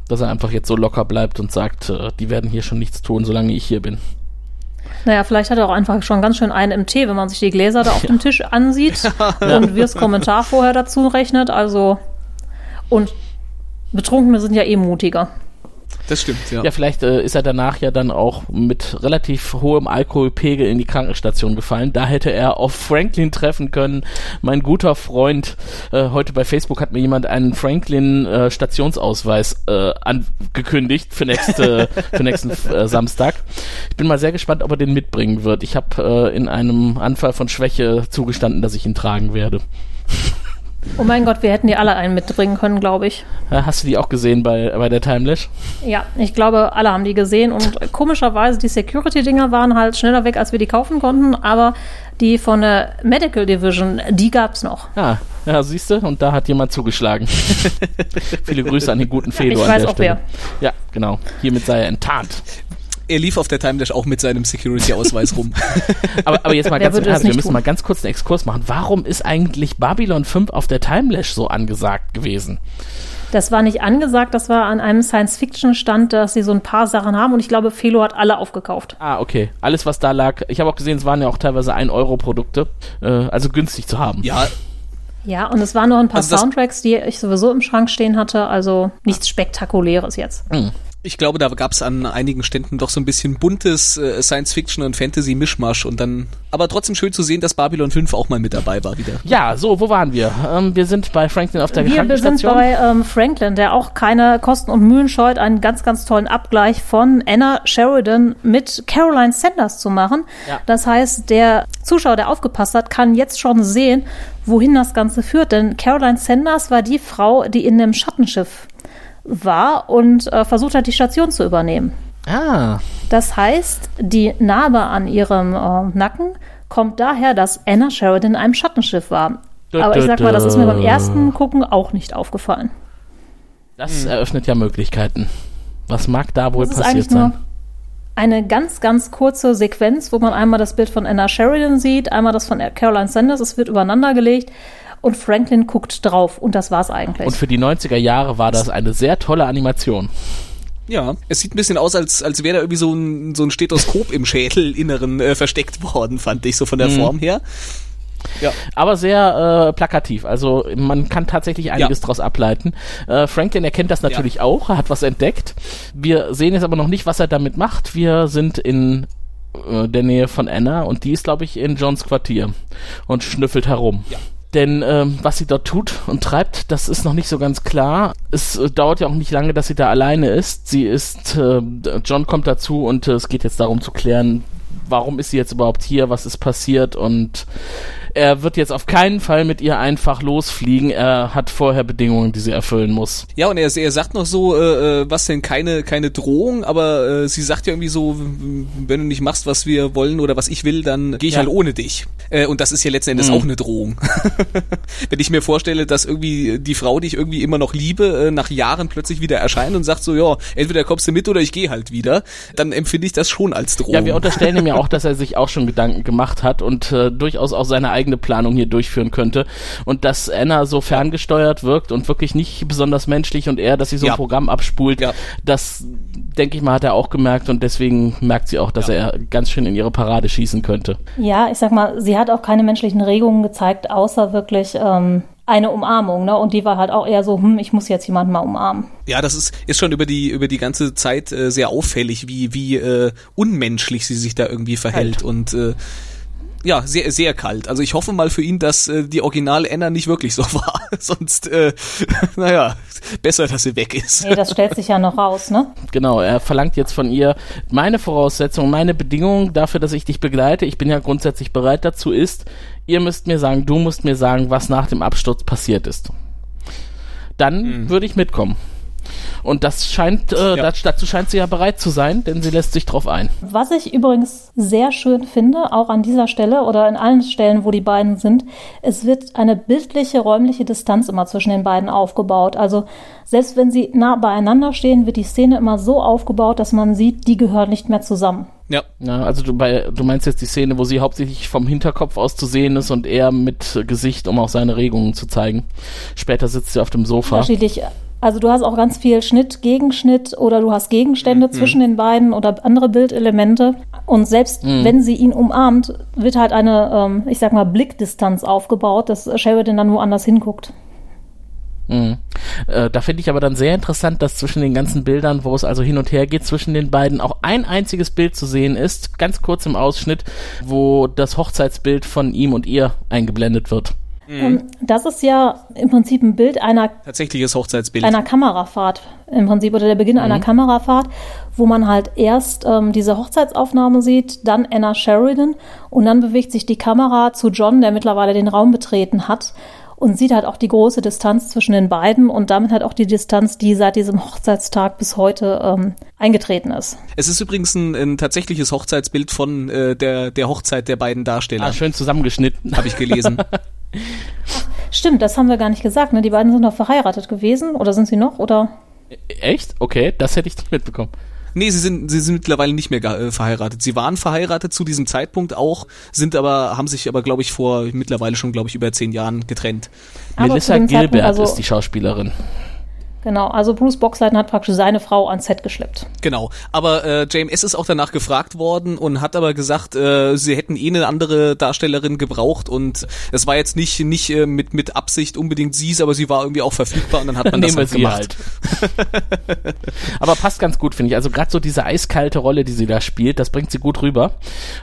dass er einfach jetzt so locker bleibt und sagt, äh, die werden hier schon nichts tun, solange ich hier bin. Naja, vielleicht hat er auch einfach schon ganz schön einen im Tee, wenn man sich die Gläser da auf ja. dem Tisch ansieht ja. und Wirs Kommentar vorher dazu rechnet. Also, und Betrunkene sind ja eh mutiger. Das stimmt, ja. Ja, vielleicht äh, ist er danach ja dann auch mit relativ hohem Alkoholpegel in die Krankenstation gefallen. Da hätte er auf Franklin treffen können. Mein guter Freund, äh, heute bei Facebook hat mir jemand einen Franklin äh, Stationsausweis äh, angekündigt für, nächste, für nächsten äh, Samstag. Ich bin mal sehr gespannt, ob er den mitbringen wird. Ich habe äh, in einem Anfall von Schwäche zugestanden, dass ich ihn tragen werde. Oh mein Gott, wir hätten die alle einen mitbringen können, glaube ich. Hast du die auch gesehen bei, bei der Timelash? Ja, ich glaube, alle haben die gesehen. Und komischerweise, die Security-Dinger waren halt schneller weg, als wir die kaufen konnten. Aber die von der Medical Division, die gab es noch. Ah, ja, siehst du, und da hat jemand zugeschlagen. Viele Grüße an den guten Fedor. Ich weiß auch Stelle. wer. Ja, genau. Hiermit sei er enttarnt er lief auf der Timelash auch mit seinem Security-Ausweis rum. aber, aber jetzt mal ganz ernst, wir müssen tun? mal ganz kurz einen Exkurs machen. Warum ist eigentlich Babylon 5 auf der Timelash so angesagt gewesen? Das war nicht angesagt, das war an einem Science-Fiction-Stand, dass sie so ein paar Sachen haben und ich glaube, Felo hat alle aufgekauft. Ah, okay. Alles, was da lag. Ich habe auch gesehen, es waren ja auch teilweise 1-Euro-Produkte, äh, also günstig zu haben. Ja, ja, und es waren noch ein paar also Soundtracks, die ich sowieso im Schrank stehen hatte, also nichts Spektakuläres jetzt. Mhm ich glaube, da gab es an einigen Ständen doch so ein bisschen buntes äh, Science-Fiction und Fantasy-Mischmasch und dann, aber trotzdem schön zu sehen, dass Babylon 5 auch mal mit dabei war wieder. Ja, so, wo waren wir? Ähm, wir sind bei Franklin auf der wir, Wir sind bei ähm, Franklin, der auch keine Kosten und Mühen scheut, einen ganz, ganz tollen Abgleich von Anna Sheridan mit Caroline Sanders zu machen. Ja. Das heißt, der Zuschauer, der aufgepasst hat, kann jetzt schon sehen, wohin das Ganze führt. Denn Caroline Sanders war die Frau, die in dem Schattenschiff war und äh, versucht hat, die Station zu übernehmen. Ah. Das heißt, die Narbe an ihrem äh, Nacken kommt daher, dass Anna Sheridan in einem Schattenschiff war. Aber ich sag mal, das ist mir beim ersten Gucken auch nicht aufgefallen. Das hm. eröffnet ja Möglichkeiten. Was mag da wohl das passiert sein? eine ganz, ganz kurze Sequenz, wo man einmal das Bild von Anna Sheridan sieht, einmal das von Caroline Sanders. Es wird übereinander gelegt und Franklin guckt drauf und das war's eigentlich. Und für die 90er Jahre war das eine sehr tolle Animation. Ja, es sieht ein bisschen aus, als, als wäre da irgendwie so ein, so ein Stethoskop im Schädelinneren äh, versteckt worden, fand ich, so von der mhm. Form her. Ja. Aber sehr äh, plakativ. Also man kann tatsächlich einiges ja. daraus ableiten. Äh, Franklin erkennt das natürlich ja. auch, er hat was entdeckt. Wir sehen jetzt aber noch nicht, was er damit macht. Wir sind in äh, der Nähe von Anna und die ist, glaube ich, in Johns Quartier und schnüffelt herum. Ja. Denn ähm, was sie dort tut und treibt, das ist noch nicht so ganz klar. Es äh, dauert ja auch nicht lange, dass sie da alleine ist. Sie ist, äh, John kommt dazu und äh, es geht jetzt darum zu klären, warum ist sie jetzt überhaupt hier, was ist passiert und er wird jetzt auf keinen Fall mit ihr einfach losfliegen. Er hat vorher Bedingungen, die sie erfüllen muss. Ja, und er, er sagt noch so, äh, äh was denn keine keine Drohung, aber äh, sie sagt ja irgendwie so, wenn du nicht machst, was wir wollen oder was ich will, dann gehe ich ja. halt ohne dich. Äh, und das ist ja letzten Endes mhm. auch eine Drohung. wenn ich mir vorstelle, dass irgendwie die Frau, die ich irgendwie immer noch liebe, äh, nach Jahren plötzlich wieder erscheint und sagt so, ja, entweder kommst du mit oder ich gehe halt wieder, dann empfinde ich das schon als Drohung. Ja, wir unterstellen ihm ja auch, dass er sich auch schon Gedanken gemacht hat und äh, durchaus auch seine eigene Planung hier durchführen könnte. Und dass Anna so ferngesteuert wirkt und wirklich nicht besonders menschlich und er, dass sie so ja. ein Programm abspult, ja. das denke ich mal, hat er auch gemerkt und deswegen merkt sie auch, dass ja. er ganz schön in ihre Parade schießen könnte. Ja, ich sag mal, sie hat auch keine menschlichen Regungen gezeigt, außer wirklich ähm, eine Umarmung, ne? Und die war halt auch eher so, hm, ich muss jetzt jemanden mal umarmen. Ja, das ist, ist schon über die, über die ganze Zeit äh, sehr auffällig, wie, wie äh, unmenschlich sie sich da irgendwie verhält. Halt. Und äh, ja, sehr, sehr kalt. Also ich hoffe mal für ihn, dass äh, die originale Anna nicht wirklich so war. Sonst, äh, naja, besser, dass sie weg ist. Nee, das stellt sich ja noch raus, ne? Genau, er verlangt jetzt von ihr meine Voraussetzung, meine Bedingung dafür, dass ich dich begleite. Ich bin ja grundsätzlich bereit dazu, ist, ihr müsst mir sagen, du musst mir sagen, was nach dem Absturz passiert ist. Dann mhm. würde ich mitkommen. Und das scheint, äh, ja. dazu scheint sie ja bereit zu sein, denn sie lässt sich drauf ein. Was ich übrigens sehr schön finde, auch an dieser Stelle oder in allen Stellen, wo die beiden sind, es wird eine bildliche, räumliche Distanz immer zwischen den beiden aufgebaut. Also selbst wenn sie nah beieinander stehen, wird die Szene immer so aufgebaut, dass man sieht, die gehören nicht mehr zusammen. Ja. ja also du, bei, du meinst jetzt die Szene, wo sie hauptsächlich vom Hinterkopf aus zu sehen ist und er mit Gesicht, um auch seine Regungen zu zeigen. Später sitzt sie auf dem Sofa. Unterschiedlich also du hast auch ganz viel Schnitt, Gegenschnitt oder du hast Gegenstände mhm. zwischen den beiden oder andere Bildelemente. Und selbst mhm. wenn sie ihn umarmt, wird halt eine, ähm, ich sag mal, Blickdistanz aufgebaut, dass Sheridan dann woanders hinguckt. Mhm. Äh, da finde ich aber dann sehr interessant, dass zwischen den ganzen Bildern, wo es also hin und her geht, zwischen den beiden auch ein einziges Bild zu sehen ist, ganz kurz im Ausschnitt, wo das Hochzeitsbild von ihm und ihr eingeblendet wird. Mhm. Ähm, das ist ja im Prinzip ein Bild einer tatsächliches Hochzeitsbild einer Kamerafahrt im Prinzip oder der Beginn mhm. einer Kamerafahrt, wo man halt erst ähm, diese Hochzeitsaufnahme sieht, dann Anna Sheridan und dann bewegt sich die Kamera zu John, der mittlerweile den Raum betreten hat und sieht halt auch die große Distanz zwischen den beiden und damit halt auch die Distanz, die seit diesem Hochzeitstag bis heute ähm, eingetreten ist. Es ist übrigens ein, ein tatsächliches Hochzeitsbild von äh, der, der Hochzeit der beiden Darsteller. Ah, schön zusammengeschnitten. Habe ich gelesen. Stimmt, das haben wir gar nicht gesagt. Ne? Die beiden sind noch verheiratet gewesen oder sind sie noch? Oder? Echt? Okay, das hätte ich nicht mitbekommen. Nee, sie sind, sie sind mittlerweile nicht mehr äh, verheiratet. Sie waren verheiratet zu diesem Zeitpunkt auch, sind aber, haben sich aber, glaube ich, vor mittlerweile schon, glaube ich, über zehn Jahren getrennt. Aber Melissa Gilbert also ist die Schauspielerin. Genau, also Bruce Boxleitner hat praktisch seine Frau ans Set geschleppt. Genau, aber äh, JMS ist auch danach gefragt worden und hat aber gesagt, äh, sie hätten eh eine andere Darstellerin gebraucht und es war jetzt nicht nicht äh, mit mit Absicht unbedingt sie, aber sie war irgendwie auch verfügbar und dann hat man das halt gemacht. Halt. aber passt ganz gut, finde ich. Also gerade so diese eiskalte Rolle, die sie da spielt, das bringt sie gut rüber.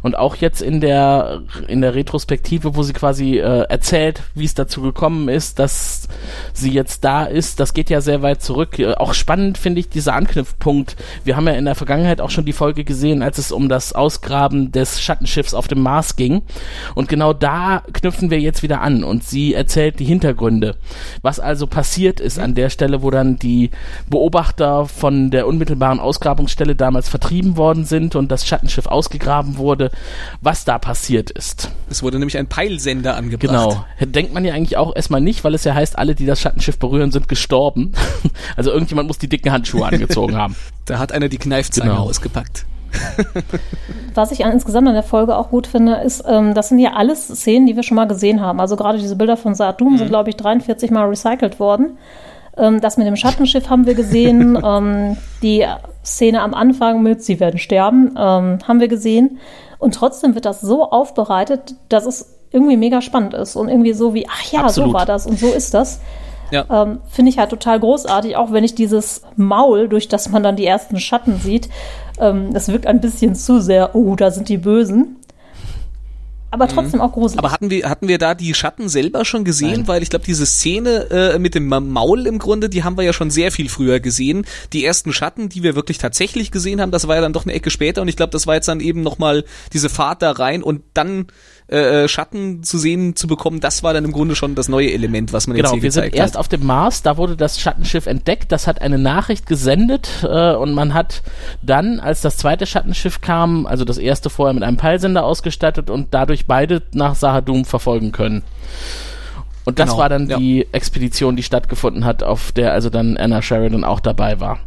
Und auch jetzt in der in der Retrospektive, wo sie quasi äh, erzählt, wie es dazu gekommen ist, dass sie jetzt da ist, das geht ja sehr weit zurück. Äh, auch spannend finde ich dieser Anknüpfpunkt. Wir haben ja in der Vergangenheit auch schon die Folge gesehen, als es um das Ausgraben des Schattenschiffs auf dem Mars ging. Und genau da knüpfen wir jetzt wieder an und sie erzählt die Hintergründe. Was also passiert ist an der Stelle, wo dann die Beobachter von der unmittelbaren Ausgrabungsstelle damals vertrieben worden sind und das Schattenschiff ausgegraben wurde, was da passiert ist. Es wurde nämlich ein Peilsender angebracht. Genau. Denkt man ja eigentlich auch erstmal nicht, weil es ja heißt, alle, die das Schattenschiff berühren, sind gestorben. Also irgendjemand muss die dicken Handschuhe angezogen haben. Da hat einer die Kneifzange genau. ausgepackt. Was ich insgesamt an der Folge auch gut finde, ist, ähm, das sind ja alles Szenen, die wir schon mal gesehen haben. Also gerade diese Bilder von Saat Doom mhm. sind, glaube ich, 43 Mal recycelt worden. Ähm, das mit dem Schattenschiff haben wir gesehen. ähm, die Szene am Anfang mit Sie werden sterben ähm, haben wir gesehen. Und trotzdem wird das so aufbereitet, dass es irgendwie mega spannend ist und irgendwie so wie, ach ja, Absolut. so war das und so ist das. Ja. Ähm, Finde ich halt total großartig, auch wenn ich dieses Maul, durch das man dann die ersten Schatten sieht, ähm, das wirkt ein bisschen zu sehr, oh, da sind die Bösen. aber trotzdem auch gruselig. Aber hatten wir, hatten wir da die Schatten selber schon gesehen? Nein. Weil ich glaube, diese Szene äh, mit dem Ma- Maul im Grunde, die haben wir ja schon sehr viel früher gesehen. Die ersten Schatten, die wir wirklich tatsächlich gesehen haben, das war ja dann doch eine Ecke später und ich glaube, das war jetzt dann eben nochmal diese Fahrt da rein und dann äh, Schatten zu sehen zu bekommen, das war dann im Grunde schon das neue Element, was man Genau, jetzt hier wir sind gezeigt erst hat. auf dem Mars, da wurde das Schattenschiff entdeckt, das hat eine Nachricht gesendet äh, und man hat dann, als das zweite Schattenschiff kam, also das erste vorher mit einem Peilsender ausgestattet und dadurch beide nach Sahadum verfolgen können. Und das Genau, war dann ja. die Expedition, die stattgefunden hat, auf der also dann Anna Sheridan auch dabei war.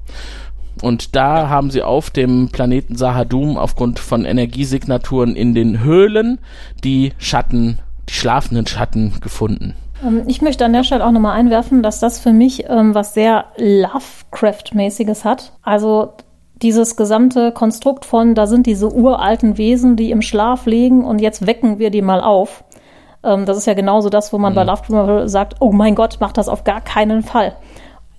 Und da haben sie auf dem Planeten Sahadum aufgrund von Energiesignaturen in den Höhlen die Schatten, die schlafenden Schatten gefunden. Ähm, Ich möchte an der Stelle auch nochmal einwerfen, dass das für mich ähm, was sehr Lovecraft-mäßiges hat. Also dieses gesamte Konstrukt von, da sind diese uralten Wesen, die im Schlaf liegen und jetzt wecken wir die mal auf. Ähm, das ist ja genauso das, wo man bei Lovecraft sagt, oh mein Gott, mach das auf gar keinen Fall.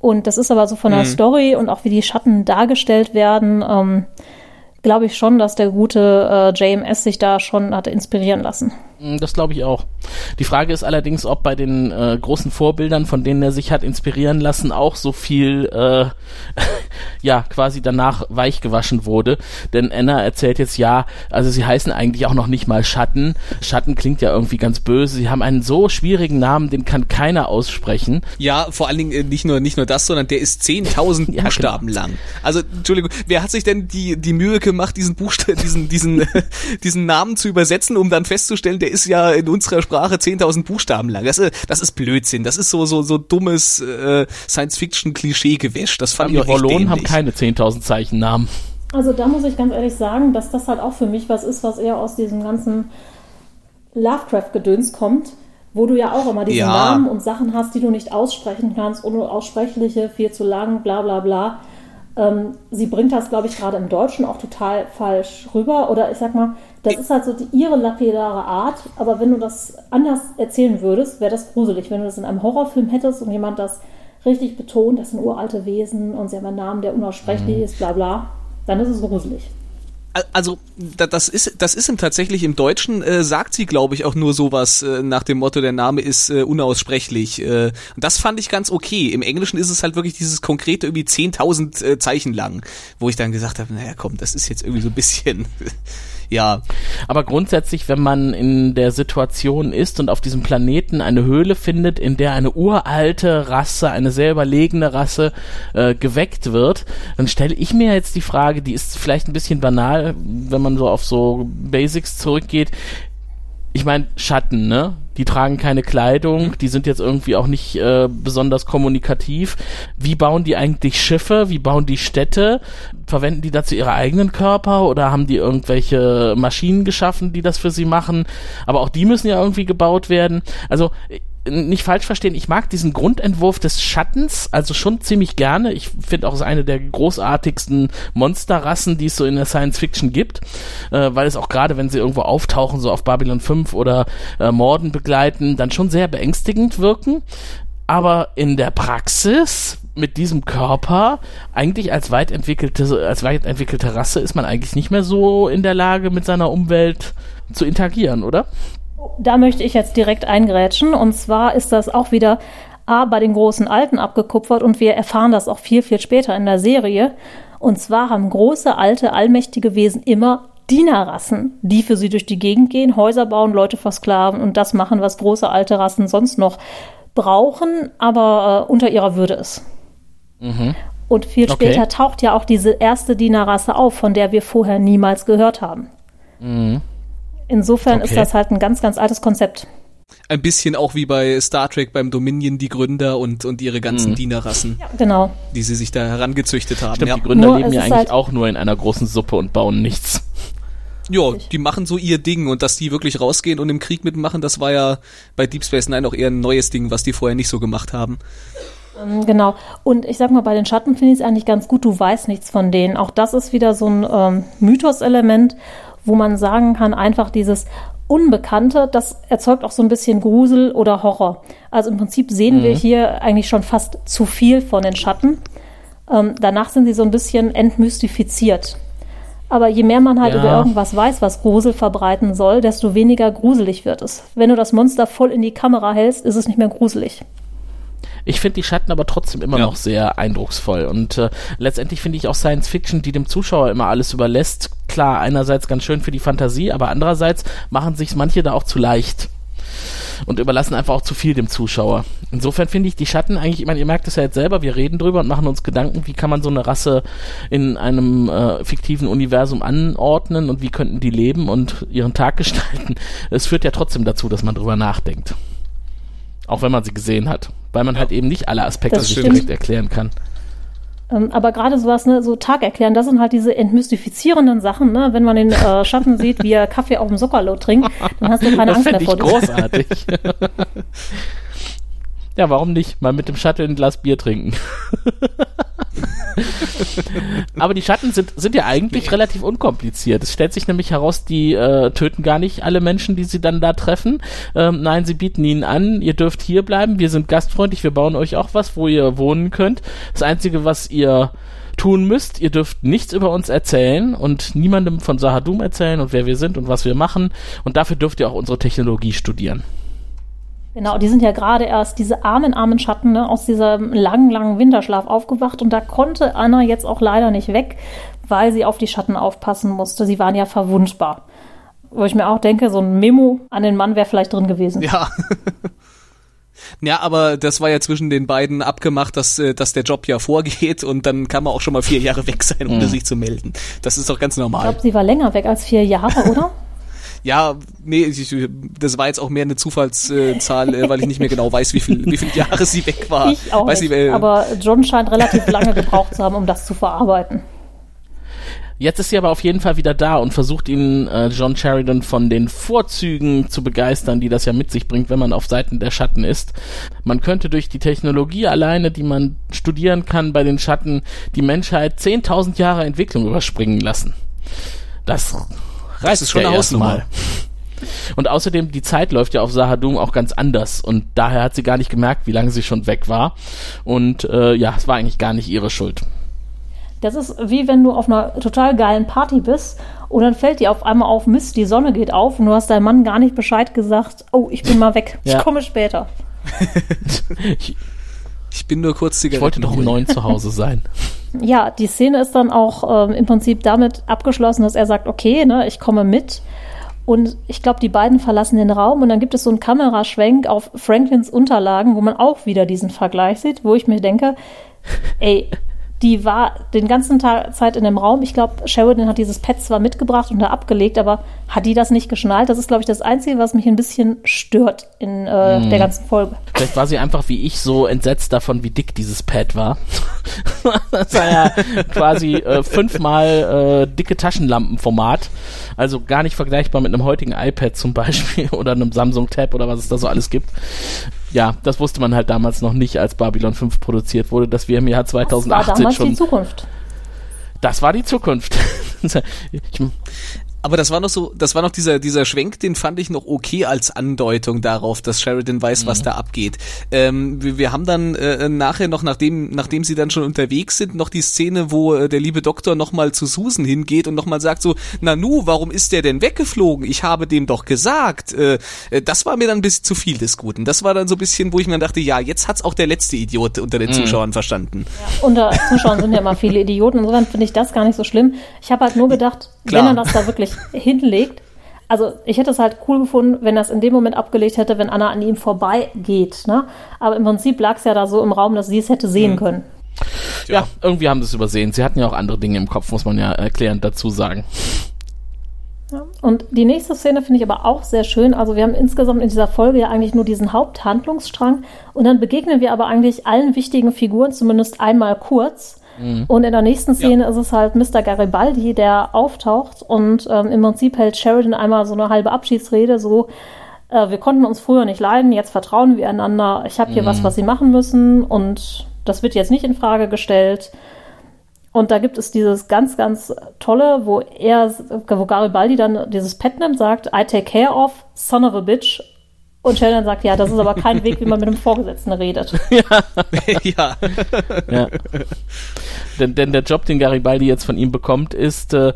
Und das ist aber so von der Story und auch wie die Schatten dargestellt werden, ähm, glaube ich schon, dass der gute äh, JMS sich da schon hatte inspirieren lassen. Mm, Das glaube ich auch. Die Frage ist allerdings, ob bei den äh, großen Vorbildern, von denen er sich hat inspirieren lassen, auch so viel, äh, ja, quasi danach weich gewaschen wurde. Denn Anna erzählt jetzt, ja, also sie heißen eigentlich auch noch nicht mal Schatten. Schatten klingt ja irgendwie ganz böse. Sie haben einen so schwierigen Namen, den kann keiner aussprechen. Ja, vor allen Dingen äh, nicht nur nicht nur das, sondern der ist 10.000 Ja, Buchstaben lang. Also Entschuldigung, wer hat sich denn die die Mühe gemacht, diesen Buchstaben, diesen diesen diesen Namen zu übersetzen, um dann festzustellen, der ist ja in unserer Sprache 10.000 Buchstaben lang. Das ist das ist Blödsinn. Das ist so so so dummes äh, Science-Fiction-Klischee-Gewäsch. Das fand Die ich auch echt Wallonen haben keine 10.000 Zeichen Namen. Also da muss ich ganz ehrlich sagen, dass das halt auch für mich was ist, was eher aus diesem ganzen Lovecraft-Gedöns kommt, wo du ja auch immer diese Ja. Namen und Sachen hast, die du nicht aussprechen kannst, unaussprechliche, viel zu lang, bla bla bla. Ähm, sie bringt das, glaube ich, gerade im Deutschen auch total falsch rüber. Oder ich sag mal, das ist halt so die, ihre lapidare Art, aber wenn du das anders erzählen würdest, wäre das gruselig. Wenn du das in einem Horrorfilm hättest und jemand das richtig betont, das sind uralte Wesen und sie haben einen Namen, der unaussprechlich ist, bla bla, dann ist es gruselig. Also da- das ist das ist im tatsächlich im Deutschen äh, sagt sie glaube ich auch nur sowas äh, nach dem Motto der Name ist äh, unaussprechlich äh, und das fand ich ganz okay. Im Englischen ist es halt wirklich dieses konkrete irgendwie 10.000 äh, Zeichen lang, wo ich dann gesagt habe, naja komm, das ist jetzt irgendwie so ein bisschen ja Aber grundsätzlich, wenn man in der Situation ist und auf diesem Planeten eine Höhle findet, in der eine uralte Rasse, eine sehr überlegene Rasse äh, geweckt wird, dann stelle ich mir jetzt die Frage, die ist vielleicht ein bisschen banal, wenn man so auf so Basics zurückgeht. Ich meine, Schatten, ne? Die tragen keine Kleidung, die sind jetzt irgendwie auch nicht äh, besonders kommunikativ. Wie bauen die eigentlich Schiffe? Wie bauen die Städte? Verwenden die dazu ihre eigenen Körper oder haben die irgendwelche Maschinen geschaffen, die das für sie machen? Aber auch die müssen ja irgendwie gebaut werden. Also nicht falsch verstehen, ich mag diesen Grundentwurf des Schattens also schon ziemlich gerne. Ich finde auch, es ist eine der großartigsten Monsterrassen, die es so in der Science Fiction gibt, äh, weil es auch gerade, wenn sie irgendwo auftauchen, so auf Babylon 5 oder äh, Morden begleiten, dann schon sehr beängstigend wirken. Aber in der Praxis mit diesem Körper, eigentlich als weit entwickelte, als weit entwickelte Rasse, ist man eigentlich nicht mehr so in der Lage, mit seiner Umwelt zu interagieren, oder? Da möchte ich jetzt direkt eingrätschen. Und zwar ist das auch wieder A, bei den großen Alten abgekupfert und wir erfahren das auch viel, viel später in der Serie. Und zwar haben große, alte, allmächtige Wesen immer Dienerrassen, die für sie durch die Gegend gehen, Häuser bauen, Leute versklaven und das machen, was große, alte Rassen sonst noch brauchen, aber äh, unter ihrer Würde ist. Und viel Okay. später taucht ja auch diese erste Dienerrasse auf, von der wir vorher niemals gehört haben. Insofern ist Okay. das halt ein ganz, ganz altes Konzept. ein bisschen auch wie bei Star Trek beim Dominion die Gründer und und ihre ganzen Dienerrassen, Genau. die sie sich da herangezüchtet haben. Stimmt, ja. die Gründer Nur leben ja ist eigentlich halt- auch nur in einer großen Suppe und bauen nichts. Ja, die machen so ihr Ding und dass die wirklich rausgehen und im Krieg mitmachen, das war ja bei Deep Space Nine auch eher ein neues Ding, was die vorher nicht so gemacht haben. Ähm, Genau. Und ich sag mal, bei den Schatten finde ich es eigentlich ganz gut, du weißt nichts von denen. Auch das ist wieder so ein ähm, Mythos-Element, wo man sagen kann, einfach dieses Unbekannte, das erzeugt auch so ein bisschen Grusel oder Horror. Also im Prinzip sehen wir hier eigentlich schon fast zu viel von den Schatten. Ähm, danach sind sie so ein bisschen entmystifiziert. Aber je mehr man halt Ja. über irgendwas weiß, was Grusel verbreiten soll, desto weniger gruselig wird es. Wenn du das Monster voll in die Kamera hältst, ist es nicht mehr gruselig. Ich finde die Schatten aber trotzdem immer Ja. noch sehr eindrucksvoll. Und äh, letztendlich finde ich auch Science Fiction, die dem Zuschauer immer alles überlässt, klar, einerseits ganz schön für die Fantasie, aber andererseits machen sich manche da auch zu leicht. Und überlassen einfach auch zu viel dem Zuschauer. Insofern finde ich die Schatten eigentlich, ich meine, ihr merkt es ja jetzt selber, wir reden drüber und machen uns Gedanken, wie kann man so eine Rasse in einem äh, fiktiven Universum anordnen und wie könnten die leben und ihren Tag gestalten. Es führt ja trotzdem dazu, dass man drüber nachdenkt. Auch wenn man sie gesehen hat. Weil man halt eben nicht alle Aspekte sich direkt erklären kann. Ähm, aber gerade sowas, ne, so Tag erklären, das sind halt diese entmystifizierenden Sachen, ne? Wenn man den äh, Schatten sieht, wie er Kaffee auf dem Sockerlo trinkt, dann hast du keine das Angst mehr vor ich dem. großartig. ja, warum nicht? Mal mit dem Shuttle ein Glas Bier trinken. Aber die Schatten sind, sind ja eigentlich relativ unkompliziert. Es stellt sich nämlich heraus, die äh, töten gar nicht alle Menschen, die sie dann da treffen. Ähm, nein, sie bieten ihnen an, ihr dürft hier bleiben, wir sind gastfreundlich, wir bauen euch auch was, wo ihr wohnen könnt. Das Einzige, was ihr tun müsst, ihr dürft nichts über uns erzählen und niemandem von Sahadum erzählen und wer wir sind und was wir machen. Und dafür dürft ihr auch unsere Technologie studieren. Genau, die sind ja gerade erst diese armen, armen Schatten ne, aus diesem langen, langen Winterschlaf aufgewacht und da konnte Anna jetzt auch leider nicht weg, weil sie auf die Schatten aufpassen musste. Sie waren ja verwundbar. Wo ich mir auch denke, so ein Memo an den Mann wäre vielleicht drin gewesen. Ja. Ja, aber das war ja zwischen den beiden abgemacht, dass, äh, dass der Job ja vorgeht und dann kann man auch schon mal vier Jahre weg sein, ohne sich zu melden. Das ist doch ganz Ich normal. glaube, sie war länger weg als vier Jahre, oder? Ja, nee, ich, das war jetzt auch mehr eine Zufallszahl, äh, weil ich nicht mehr genau weiß, wie viel, wie viele Jahre sie weg war. Ich auch weiß nicht. nicht, äh, Aber John scheint relativ lange gebraucht zu haben, um das zu verarbeiten. Jetzt ist sie aber auf jeden Fall wieder da und versucht ihn äh, John Sheridan von den Vorzügen zu begeistern, die das ja mit sich bringt, wenn man auf Seiten der Schatten ist. Man könnte durch die Technologie alleine, die man studieren kann bei den Schatten, die Menschheit 10.000 Jahre Entwicklung überspringen lassen. Das reißt ist schon eine erstmal. Hausnummer. Und außerdem, die Zeit läuft ja auf Sahadum auch ganz anders und daher hat sie gar nicht gemerkt, wie lange sie schon weg war. Und äh, ja, es war eigentlich gar nicht ihre Schuld. Das ist wie wenn du auf einer total geilen Party bist und dann fällt dir auf einmal auf, Mist, die Sonne geht auf und du hast deinem Mann gar nicht Bescheid gesagt, oh, ich bin mal weg, Ja. ich komme später. Ich, ich bin nur kurz ich Zigaretten wollte doch um neun zu Hause sein. Ja, die Szene ist dann auch ähm, im Prinzip damit abgeschlossen, dass er sagt, okay, ne, ich komme mit. Und ich glaube, die beiden verlassen den Raum und dann gibt es so einen Kameraschwenk auf Franklins Unterlagen, wo man auch wieder diesen Vergleich sieht, wo ich mir denke, ey, die war den ganzen Tag Zeit in dem Raum. Ich glaube, Sheridan hat dieses Pad zwar mitgebracht und da abgelegt, aber hat die das nicht geschnallt? Das ist, glaube ich, das Einzige, was mich ein bisschen stört in äh, der ganzen Folge. Vielleicht war sie einfach wie ich so entsetzt davon, wie dick dieses Pad war. das war ja quasi äh, fünfmal äh, dicke Taschenlampenformat. Also gar nicht vergleichbar mit einem heutigen iPad zum Beispiel oder einem Samsung Tab oder was es da so alles gibt. Ja, das wusste man halt damals noch nicht, als Babylon 5 produziert wurde, dass wir im Jahr Das war 2018 damals schon. die Zukunft. Das war die Zukunft. ich, Aber das war noch so, das war noch dieser, dieser Schwenk, den fand ich noch okay als Andeutung darauf, dass Sheridan weiß, was da abgeht. Ähm, wir, wir haben dann äh, nachher noch, nachdem, nachdem sie dann schon unterwegs sind, noch die Szene, wo äh, der liebe Doktor nochmal zu Susan hingeht und nochmal sagt so, Nanu, warum ist der denn weggeflogen? Ich habe dem doch gesagt. Äh, äh, das war mir dann ein bisschen zu viel des Guten. Das war dann so ein bisschen, wo ich mir dachte, ja, jetzt hat's auch der letzte Idiot unter den Zuschauern verstanden. Unter Zuschauern sind ja immer viele Idioten. Insofern finde ich das gar nicht so schlimm. Ich habe halt nur gedacht, Klar. wenn er das da wirklich hinlegt, also ich hätte es halt cool gefunden, wenn er es in dem Moment abgelegt hätte, wenn Anna an ihm vorbeigeht. Ne? Aber im Prinzip lag es ja da so im Raum, dass sie es hätte sehen können. ja, irgendwie haben sie es übersehen. Sie hatten ja auch andere Dinge im Kopf, muss man ja erklärend dazu sagen. Ja. Und die nächste Szene finde ich aber auch sehr schön. Also wir haben insgesamt in dieser Folge ja eigentlich nur diesen Haupthandlungsstrang und dann begegnen wir aber eigentlich allen wichtigen Figuren zumindest einmal kurz. Und in der nächsten Szene ist es halt Mr. Garibaldi, der auftaucht und ähm, im Prinzip hält Sheridan einmal so eine halbe Abschiedsrede, so äh, wir konnten uns früher nicht leiden, jetzt vertrauen wir einander. Ich habe hier was, was sie machen müssen und das wird jetzt nicht in Frage gestellt. Und da gibt es dieses ganz, ganz tolle, wo er, wo Garibaldi dann dieses Pet nimmt, sagt, I take care of, son of a bitch. Und Sheldon sagt, ja, das ist aber kein Weg, wie man mit einem Vorgesetzten redet. ja. Ja. denn, denn der Job, den Garibaldi jetzt von ihm bekommt, ist, äh,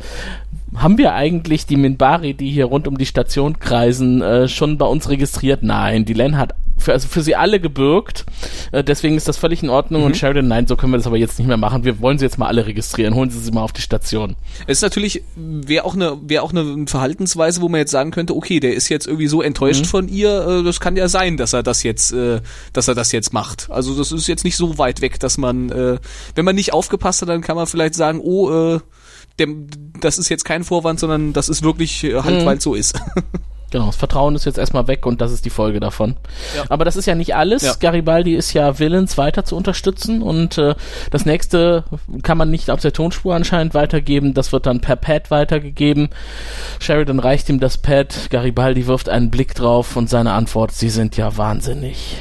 haben wir eigentlich die Minbari, die hier rund um die Station kreisen, äh, schon bei uns registriert? Nein, die Len hat für, also für sie alle gebürgt. Äh, deswegen ist das völlig in Ordnung. Mhm. Und Sheridan, nein, so können wir das aber jetzt nicht mehr machen. Wir wollen sie jetzt mal alle registrieren. Holen Sie sie mal auf die Station. Es ist natürlich, wäre auch eine, wäre auch eine Verhaltensweise, wo man jetzt sagen könnte, okay, der ist jetzt irgendwie so enttäuscht mhm. von ihr. Äh, das kann ja sein, dass er das jetzt, äh, dass er das jetzt macht. Also das ist jetzt nicht so weit weg, dass man, äh, wenn man nicht aufgepasst hat, dann kann man vielleicht sagen, oh, äh, dem, das ist jetzt kein Vorwand, sondern das ist wirklich äh, halt, mhm. weil es so ist. Genau, das Vertrauen ist jetzt erstmal weg und das ist die Folge davon. Ja. Aber das ist ja nicht alles. Ja. Garibaldi ist ja willens, weiter zu unterstützen und äh, das nächste kann man nicht auf der Tonspur anscheinend weitergeben. Das wird dann per Pad weitergegeben. Sheridan reicht ihm das Pad. Garibaldi wirft einen Blick drauf und seine Antwort, sie sind ja wahnsinnig.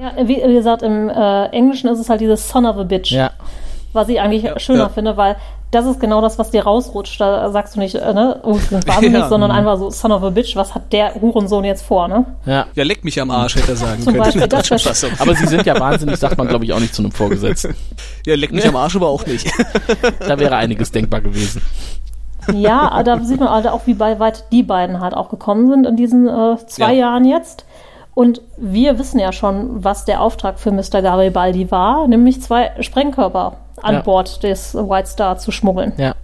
Ja, wie, wie gesagt, im äh, Englischen ist es halt dieses Son of a Bitch. Ja. Was ich eigentlich ja, schöner finde, weil das ist genau das, was dir rausrutscht. Da sagst du nicht, äh, ne, oh, ich bin wahnsinnig, ja. sondern einfach so, son of a bitch, was hat der Hurensohn jetzt vor, ne? Ja. Ja, leck mich am Arsch, hätte er sagen Zum können. Beispiel, das aber sie sind ja wahnsinnig, sagt man, glaube ich, auch nicht zu einem Vorgesetzten. Ja, leck mich am Arsch aber auch nicht. da wäre einiges denkbar gewesen. Ja, da sieht man halt auch, wie bei weit die beiden halt auch gekommen sind in diesen äh, zwei ja. Jahren jetzt. Und wir wissen ja schon, was der Auftrag für Mr. Garibaldi war, nämlich zwei Sprengkörper an ja. Bord des White Star zu schmuggeln. Ja.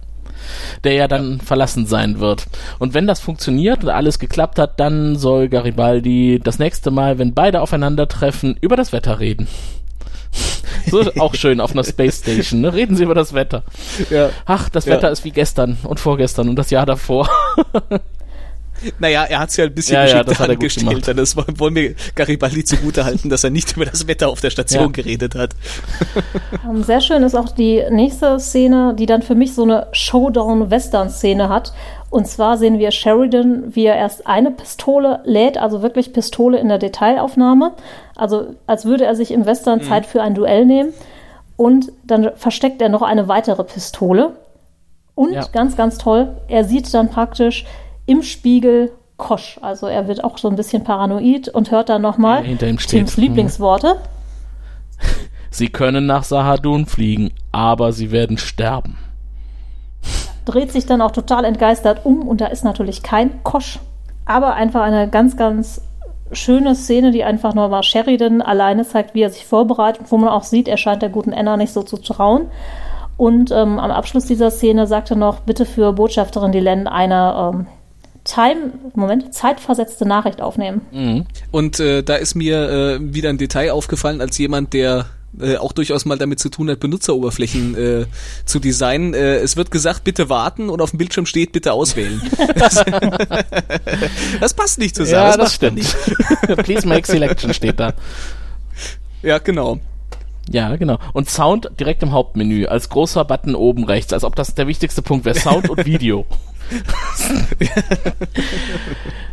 Der ja dann verlassen sein wird. Und wenn das funktioniert und alles geklappt hat, dann soll Garibaldi das nächste Mal, wenn beide aufeinandertreffen, über das Wetter reden. So auch schön auf einer Space Station. Ne? Reden Sie über das Wetter. Ja. Ach, das Wetter ja. ist wie gestern und vorgestern und das Jahr davor. Naja, er hat es ja ein bisschen ja, geschickt ja, angestellt. Das wollen wir Garibaldi zugute halten, dass er nicht über das Wetter auf der Station ja. geredet hat. Sehr schön ist auch die nächste Szene, die dann für mich so eine Showdown-Western-Szene hat. Und zwar sehen wir Sheridan, wie er erst eine Pistole lädt, also wirklich Pistole in der Detailaufnahme. Also als würde er sich im Western mhm. Zeit für ein Duell nehmen. Und dann versteckt er noch eine weitere Pistole. Und ja. ganz, ganz toll, er sieht dann praktisch im Spiegel Kosch. Also er wird auch so ein bisschen paranoid und hört dann nochmal Tims Lieblingsworte. Sie können nach Sahadun fliegen, aber sie werden sterben. Dreht sich dann auch total entgeistert um und da ist natürlich kein Kosch, aber einfach eine ganz, ganz schöne Szene, die einfach nur mal Sheridan alleine zeigt, wie er sich vorbereitet, wo man auch sieht, er scheint der guten Anna nicht so zu trauen. Und ähm, am Abschluss dieser Szene sagt er noch, bitte für Botschafterin Dylan eine ähm, Time, Moment, zeitversetzte Nachricht aufnehmen. Mhm. Und äh, da ist mir äh, wieder ein Detail aufgefallen, als jemand, der äh, auch durchaus mal damit zu tun hat, Benutzeroberflächen äh, zu designen. Äh, es wird gesagt, bitte warten und auf dem Bildschirm steht, bitte auswählen. Das, das passt nicht zusammen. Ja, das, das stimmt. Please make selection steht da. Ja, genau. Ja, genau. Und Sound direkt im Hauptmenü, als großer Button oben rechts, als ob das der wichtigste Punkt wäre. Sound und Video.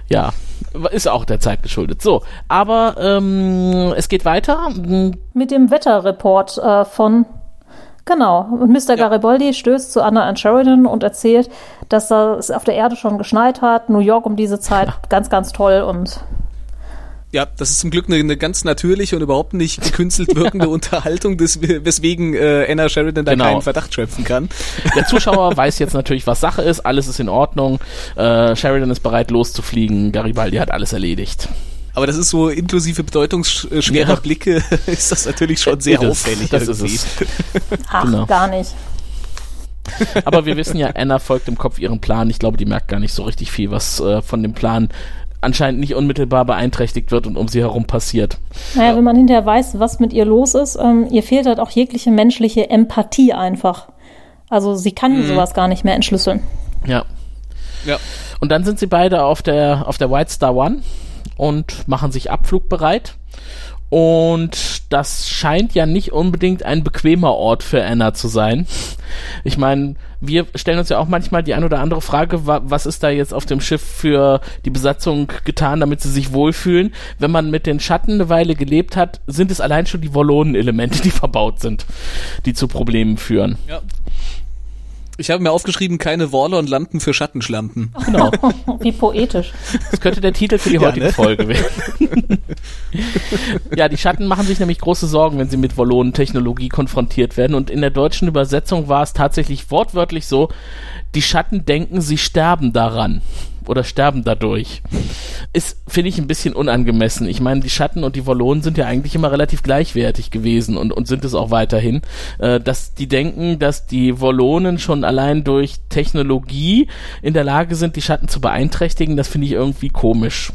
ja, ist auch der Zeit geschuldet. So, aber ähm, es geht weiter. Mit dem Wetterreport äh, von Genau. Und Mr. Ja. Garibaldi stößt zu Anna and Sheridan und erzählt, dass es auf der Erde schon geschneit hat. New York um diese Zeit ganz, ganz toll und ja, das ist zum Glück eine, eine, ganz natürliche und überhaupt nicht gekünstelt wirkende Unterhaltung, des, weswegen äh, Anna Sheridan da genau. keinen Verdacht schöpfen kann. Der Zuschauer weiß jetzt natürlich, was Sache ist, alles ist in Ordnung. Äh, Sheridan ist bereit loszufliegen, Garibaldi hat alles erledigt. Aber das ist so inklusive bedeutungsschwerer ja. Blicke, ist das natürlich schon sehr das, auffällig. Das irgendwie. ist es. Ach, genau. gar nicht. Aber wir wissen ja, Anna folgt im Kopf ihren Plan. Ich glaube, die merkt gar nicht so richtig viel, was äh, von dem Plan anscheinend nicht unmittelbar beeinträchtigt wird und um sie herum passiert. Naja, wenn man hinterher weiß, was mit ihr los ist, ähm, ihr fehlt halt auch jegliche menschliche Empathie einfach. Also sie kann mhm. sowas gar nicht mehr entschlüsseln. Ja. Ja. Und dann sind sie beide auf der, auf der White Star One und machen sich abflugbereit. Und das scheint ja nicht unbedingt ein bequemer Ort für Anna zu sein. Ich meine, wir stellen uns ja auch manchmal die ein oder andere Frage, was ist da jetzt auf dem Schiff für die Besatzung getan, damit sie sich wohlfühlen. Wenn man mit den Schatten eine Weile gelebt hat, sind es allein schon die Wollonen-Elemente, die verbaut sind, die zu Problemen führen. Ja Ich habe mir aufgeschrieben, keine Waller und Lampen für Schattenschlampen. Genau. Wie poetisch. Das könnte der Titel für die Ja, heutige ne? Folge werden. ja, die Schatten machen sich nämlich große Sorgen, wenn sie mit Volonen-Technologie konfrontiert werden. Und in der deutschen Übersetzung war es tatsächlich wortwörtlich so, die Schatten denken, sie sterben daran. Oder sterben dadurch. Ist, finde ich, ein bisschen unangemessen. Ich meine, die Schatten und die Volonen sind ja eigentlich immer relativ gleichwertig gewesen und, und sind es auch weiterhin. Äh, dass die denken, dass die Volonen schon allein durch Technologie in der Lage sind, die Schatten zu beeinträchtigen, das finde ich irgendwie komisch.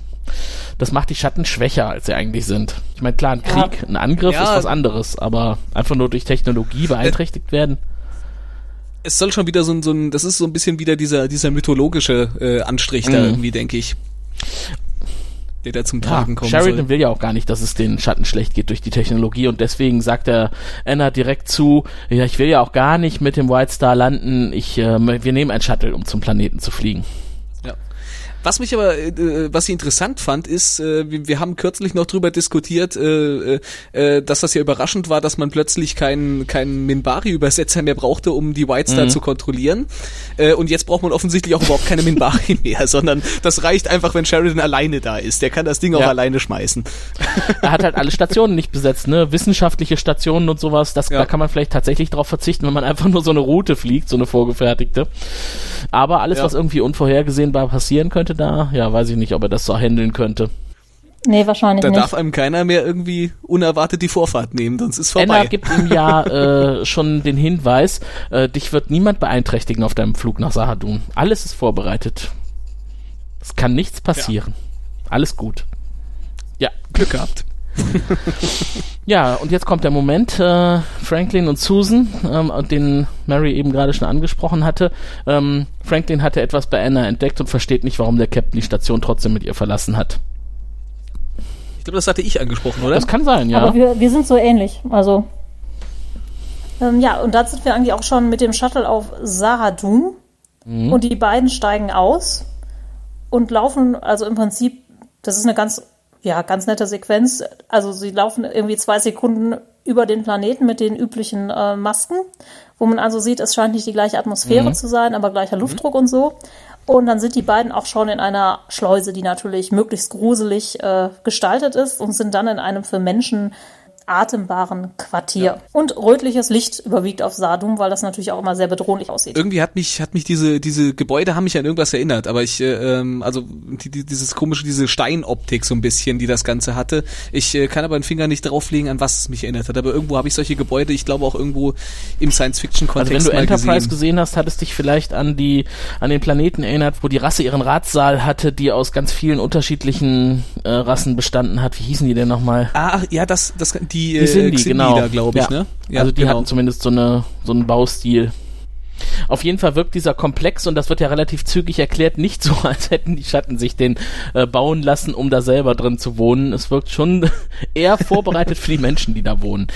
Das macht die Schatten schwächer, als sie eigentlich sind. Ich meine, klar, ein. Krieg, ein Angriff Ja. ist was anderes, aber einfach nur durch Technologie beeinträchtigt werden. Es soll schon wieder so ein, so ein das ist so ein bisschen wieder dieser, dieser mythologische äh, Anstrich da Mhm. irgendwie, denke ich. Der da zum Ja, Tragen kommen Sheridan soll. will ja auch gar nicht, dass es den Schatten schlecht geht durch die Technologie und deswegen sagt er Anna direkt zu, ja, ich will ja auch gar nicht mit dem White Star landen, ich, äh, wir nehmen ein Shuttle, um zum Planeten zu fliegen. Was mich aber, äh, was ich interessant fand, ist, äh, wir, wir haben kürzlich noch drüber diskutiert, äh, äh, äh, dass das ja überraschend war, dass man plötzlich keinen keinen Minbari-Übersetzer mehr brauchte, um die White Star Mhm. zu kontrollieren. Äh, und jetzt braucht man offensichtlich auch überhaupt keine Minbari mehr, sondern das reicht einfach, wenn Sheridan alleine da ist. Der kann das Ding auch Ja. alleine schmeißen. Er hat halt alle Stationen nicht besetzt, ne? Wissenschaftliche Stationen und sowas, das, Ja. da kann man vielleicht tatsächlich drauf verzichten, wenn man einfach nur so eine Route fliegt, so eine vorgefertigte. Aber alles, Ja. was irgendwie unvorhergesehenbar passieren könnte da, ja, weiß ich nicht, ob er das so handeln könnte. Nee, wahrscheinlich Da nicht. darf einem keiner mehr irgendwie unerwartet die Vorfahrt nehmen, sonst ist Anna vorbei. gibt ihm ja äh, schon den Hinweis, äh, dich wird niemand beeinträchtigen auf deinem Flug nach Sahadun. Alles ist vorbereitet. Es kann nichts passieren. Alles gut. Ja, Glück gehabt. ja, und jetzt kommt der Moment, äh, Franklin und Susan, ähm, und den Mary eben gerade schon angesprochen hatte. Ähm, Franklin hatte etwas bei Anna entdeckt und versteht nicht, warum der Captain die Station trotzdem mit ihr verlassen hat. Ich glaube, das hatte ich angesprochen, oder? Das kann sein, ja. Aber wir, wir sind so ähnlich. Also. Ähm, ja, und da sind wir eigentlich auch schon mit dem Shuttle auf Sahadun. Und die beiden steigen aus und laufen, also im Prinzip, das ist eine ganz, ja, ganz nette Sequenz. Also sie laufen irgendwie zwei Sekunden über den Planeten mit den üblichen äh, Masken, wo man also sieht, es scheint nicht die gleiche Atmosphäre zu sein, aber gleicher Luftdruck und so. Und dann sind die beiden auch schon in einer Schleuse, die natürlich möglichst gruselig äh, gestaltet ist und sind dann in einem für Menschen atembaren Quartier. Und rötliches Licht überwiegt auf Sadum, weil das natürlich auch immer sehr bedrohlich aussieht. irgendwie hat mich hat mich diese diese Gebäude haben mich an irgendwas erinnert, aber ich äh, ähm, also die, die, dieses komische diese Steinoptik so ein bisschen, die das Ganze hatte. Ich äh, kann aber den Finger nicht drauflegen, an was es mich erinnert hat. Aber irgendwo habe ich solche Gebäude, ich glaube auch irgendwo im Science-Fiction-Kontext Also wenn du mal Enterprise gesehen. gesehen hast, hat es dich vielleicht an die an den Planeten erinnert, wo die Rasse ihren Ratssaal hatte, die aus ganz vielen unterschiedlichen äh, Rassen bestanden hat. Wie hießen die denn nochmal? Ah, ja, das das die Die äh, sind die, Xindi genau. da, glaube ich, ja. ne? also die genau. hatten zumindest so eine so einen Baustil. Auf jeden Fall wirkt dieser Komplex, und das wird ja relativ zügig erklärt, nicht so, als hätten die Schatten sich den äh, bauen lassen, um da selber drin zu wohnen. Es wirkt schon eher vorbereitet für die Menschen, die da wohnen.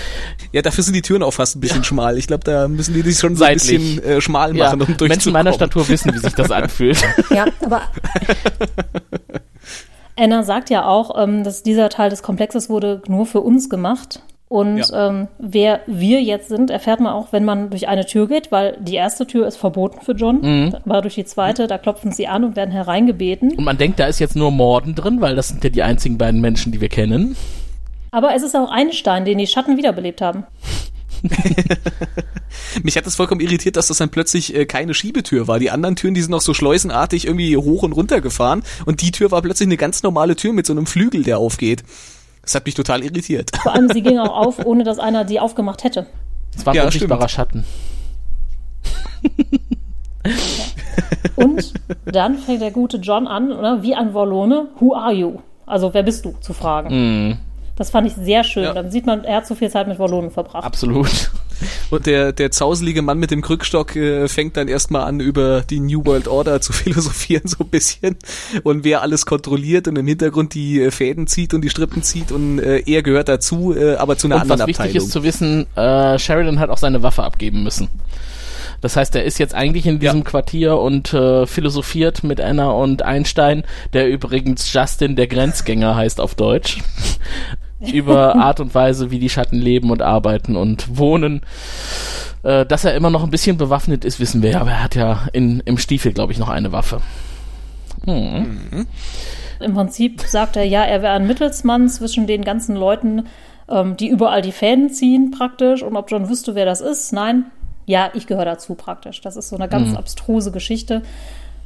Ja, dafür sind die Türen auch fast ein bisschen schmal. Ich glaube, da müssen die sich schon so Seitlich. ein bisschen äh, schmal Ja, machen, um durchzukommen. Menschen meiner Statur wissen, wie sich das anfühlt. Ja, aber Anna sagt ja auch, ähm, dass dieser Teil des Komplexes wurde nur für uns gemacht. Und Ja. ähm, wer wir jetzt sind, erfährt man auch, wenn man durch eine Tür geht, weil die erste Tür ist verboten für John. Aber durch die zweite, da klopfen sie an und werden hereingebeten. Und man denkt, da ist jetzt nur Morden drin, weil das sind ja die einzigen beiden Menschen, die wir kennen. Aber es ist auch Einstein, den die Schatten wiederbelebt haben. Mich hat das vollkommen irritiert, dass das dann plötzlich äh, keine Schiebetür war. Die anderen Türen, die sind noch so schleusenartig irgendwie hoch und runter gefahren und die Tür war plötzlich eine ganz normale Tür mit so einem Flügel, der aufgeht. Das hat mich total irritiert. Vor allem, sie ging auch auf, ohne dass einer die aufgemacht hätte. Es war ein Ja, unsichtbarer Schatten. Und dann fängt der gute John an, oder? wie ein Wallone, who are you? Also, wer bist du, zu fragen. Das fand ich sehr schön. Ja. Dann sieht man, er hat zu viel Zeit mit Wallonen verbracht. Absolut. Und der, der zauselige Mann mit dem Krückstock äh, fängt dann erstmal an, über die New World Order zu philosophieren, so ein bisschen. Und wer alles kontrolliert und im Hintergrund die äh, Fäden zieht und die Strippen zieht und äh, er gehört dazu, äh, aber zu einer Und was anderen wichtig Abteilung. ist zu wissen, äh, Sheridan hat auch seine Waffe abgeben müssen. Das heißt, er ist jetzt eigentlich in diesem Ja. Quartier und äh, philosophiert mit Anna und Einstein, der übrigens Justin der Grenzgänger heißt auf Deutsch, über Art und Weise, wie die Schatten leben und arbeiten und wohnen. Äh, dass er immer noch ein bisschen bewaffnet ist, wissen wir ja, aber er hat ja in, im Stiefel, glaube ich, noch eine Waffe. Hm. Mhm. Im Prinzip sagt er, ja, er wäre ein Mittelsmann zwischen den ganzen Leuten, ähm, die überall die Fäden ziehen praktisch. Und ob John wüsste, wer das ist, nein, ja, ich gehöre dazu praktisch. Das ist so eine ganz mhm. abstruse Geschichte,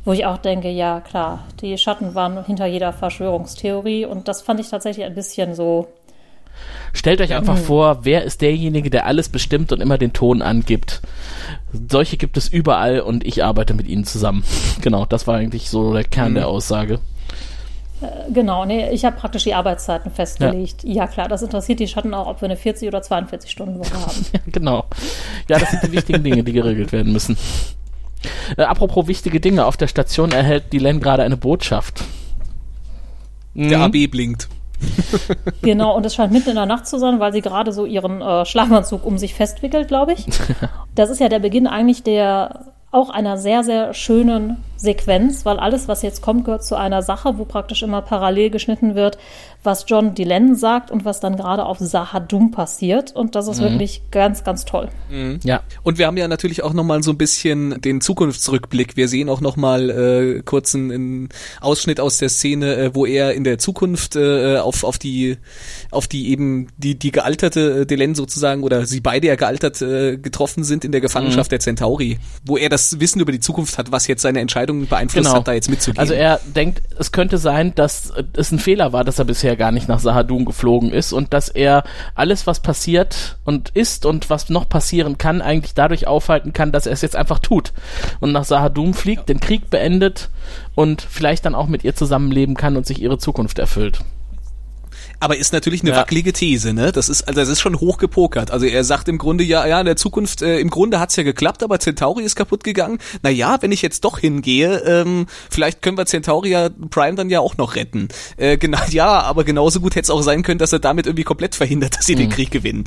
wo ich auch denke, ja klar, die Schatten waren hinter jeder Verschwörungstheorie und das fand ich tatsächlich ein bisschen so Stellt euch einfach mhm. vor, wer ist derjenige, der alles bestimmt und immer den Ton angibt. Solche gibt es überall und ich arbeite mit ihnen zusammen. genau, das war eigentlich so der Kern mhm. der Aussage. Äh, genau, nee, ich habe praktisch die Arbeitszeiten festgelegt. Ja. ja. klar, das interessiert die Schatten auch, ob wir eine 40 oder 42 Stunden Woche haben. ja, genau. Ja, das sind die wichtigen Dinge, die geregelt werden müssen. Äh, apropos wichtige Dinge, auf der Station erhält die Len gerade eine Botschaft. Der mhm. AB blinkt. genau, und es scheint mitten in der Nacht zu sein, weil sie gerade so ihren äh, Schlafanzug um sich festwickelt, glaube ich. Das ist ja der Beginn eigentlich der auch einer sehr, sehr schönen Sequenz, weil alles, was jetzt kommt, gehört zu einer Sache, wo praktisch immer parallel geschnitten wird, was John Delenn sagt und was dann gerade auf Sahadum passiert. Und das ist mhm. wirklich ganz, ganz toll. Mhm. Ja. Und wir haben ja natürlich auch nochmal so ein bisschen den Zukunftsrückblick. Wir sehen auch nochmal äh, kurz einen, Ausschnitt aus der Szene, äh, wo er in der Zukunft äh, auf, auf die auf die eben die, die gealterte äh, Delenn sozusagen oder sie beide ja gealtert äh, getroffen sind in der Gefangenschaft mhm. der Centauri, wo er das Wissen über die Zukunft hat, was jetzt seine Entscheidung beeinflusst genau. hat, da jetzt mitzugehen. Also er denkt, es könnte sein, dass es ein Fehler war, dass er bisher gar nicht nach Sahadun geflogen ist und dass er alles, was passiert und ist und was noch passieren kann, eigentlich dadurch aufhalten kann, dass er es jetzt einfach tut und nach Sahadun fliegt, den Krieg beendet und vielleicht dann auch mit ihr zusammenleben kann und sich ihre Zukunft erfüllt. Aber ist natürlich eine ja. wackelige These, ne? Das ist, also das ist schon hochgepokert. Also er sagt im Grunde, ja, ja, in der Zukunft, äh, im Grunde hat's ja geklappt, aber Centauri ist kaputt gegangen. Na ja, wenn ich jetzt doch hingehe, ähm, vielleicht können wir Centauri ja Prime dann ja auch noch retten. Äh, genau, ja, aber genauso gut hätte es auch sein können, dass er damit irgendwie komplett verhindert, dass sie mhm. den Krieg gewinnen.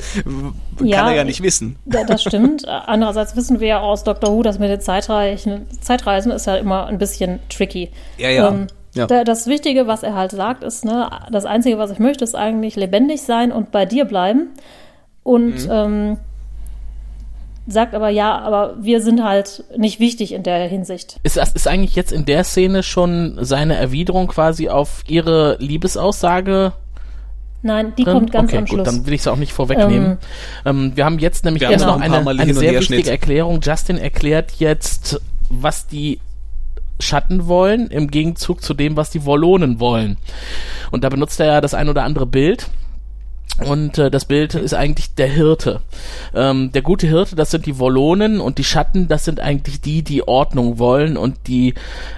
Kann ja, er ja nicht wissen. Das stimmt. Andererseits wissen wir ja aus Doctor Who, dass mit den Zeitreisen, Zeitreisen ist ja immer ein bisschen tricky. Ja, ja. Ähm, ja. Das Wichtige, was er halt sagt, ist, ne, das Einzige, was ich möchte, ist eigentlich lebendig sein und bei dir bleiben. Und mhm. ähm, sagt aber, ja, aber wir sind halt nicht wichtig in der Hinsicht. Ist das ist eigentlich jetzt in der Szene schon seine Erwiderung quasi auf ihre Liebesaussage? Nein, die drin? kommt ganz okay, am Schluss. Gut, dann will ich es auch nicht vorwegnehmen. Ähm, ähm, wir haben jetzt nämlich jetzt noch ein eine, eine sehr wichtige Erklärung. Justin erklärt jetzt, was die Schatten wollen, im Gegenzug zu dem, was die Wollonen wollen. Und da benutzt er ja das ein oder andere Bild. Und äh, das Bild ist eigentlich der Hirte. Ähm, der gute Hirte, das sind die Wollonen und die Schatten, das sind eigentlich die, die Ordnung wollen und die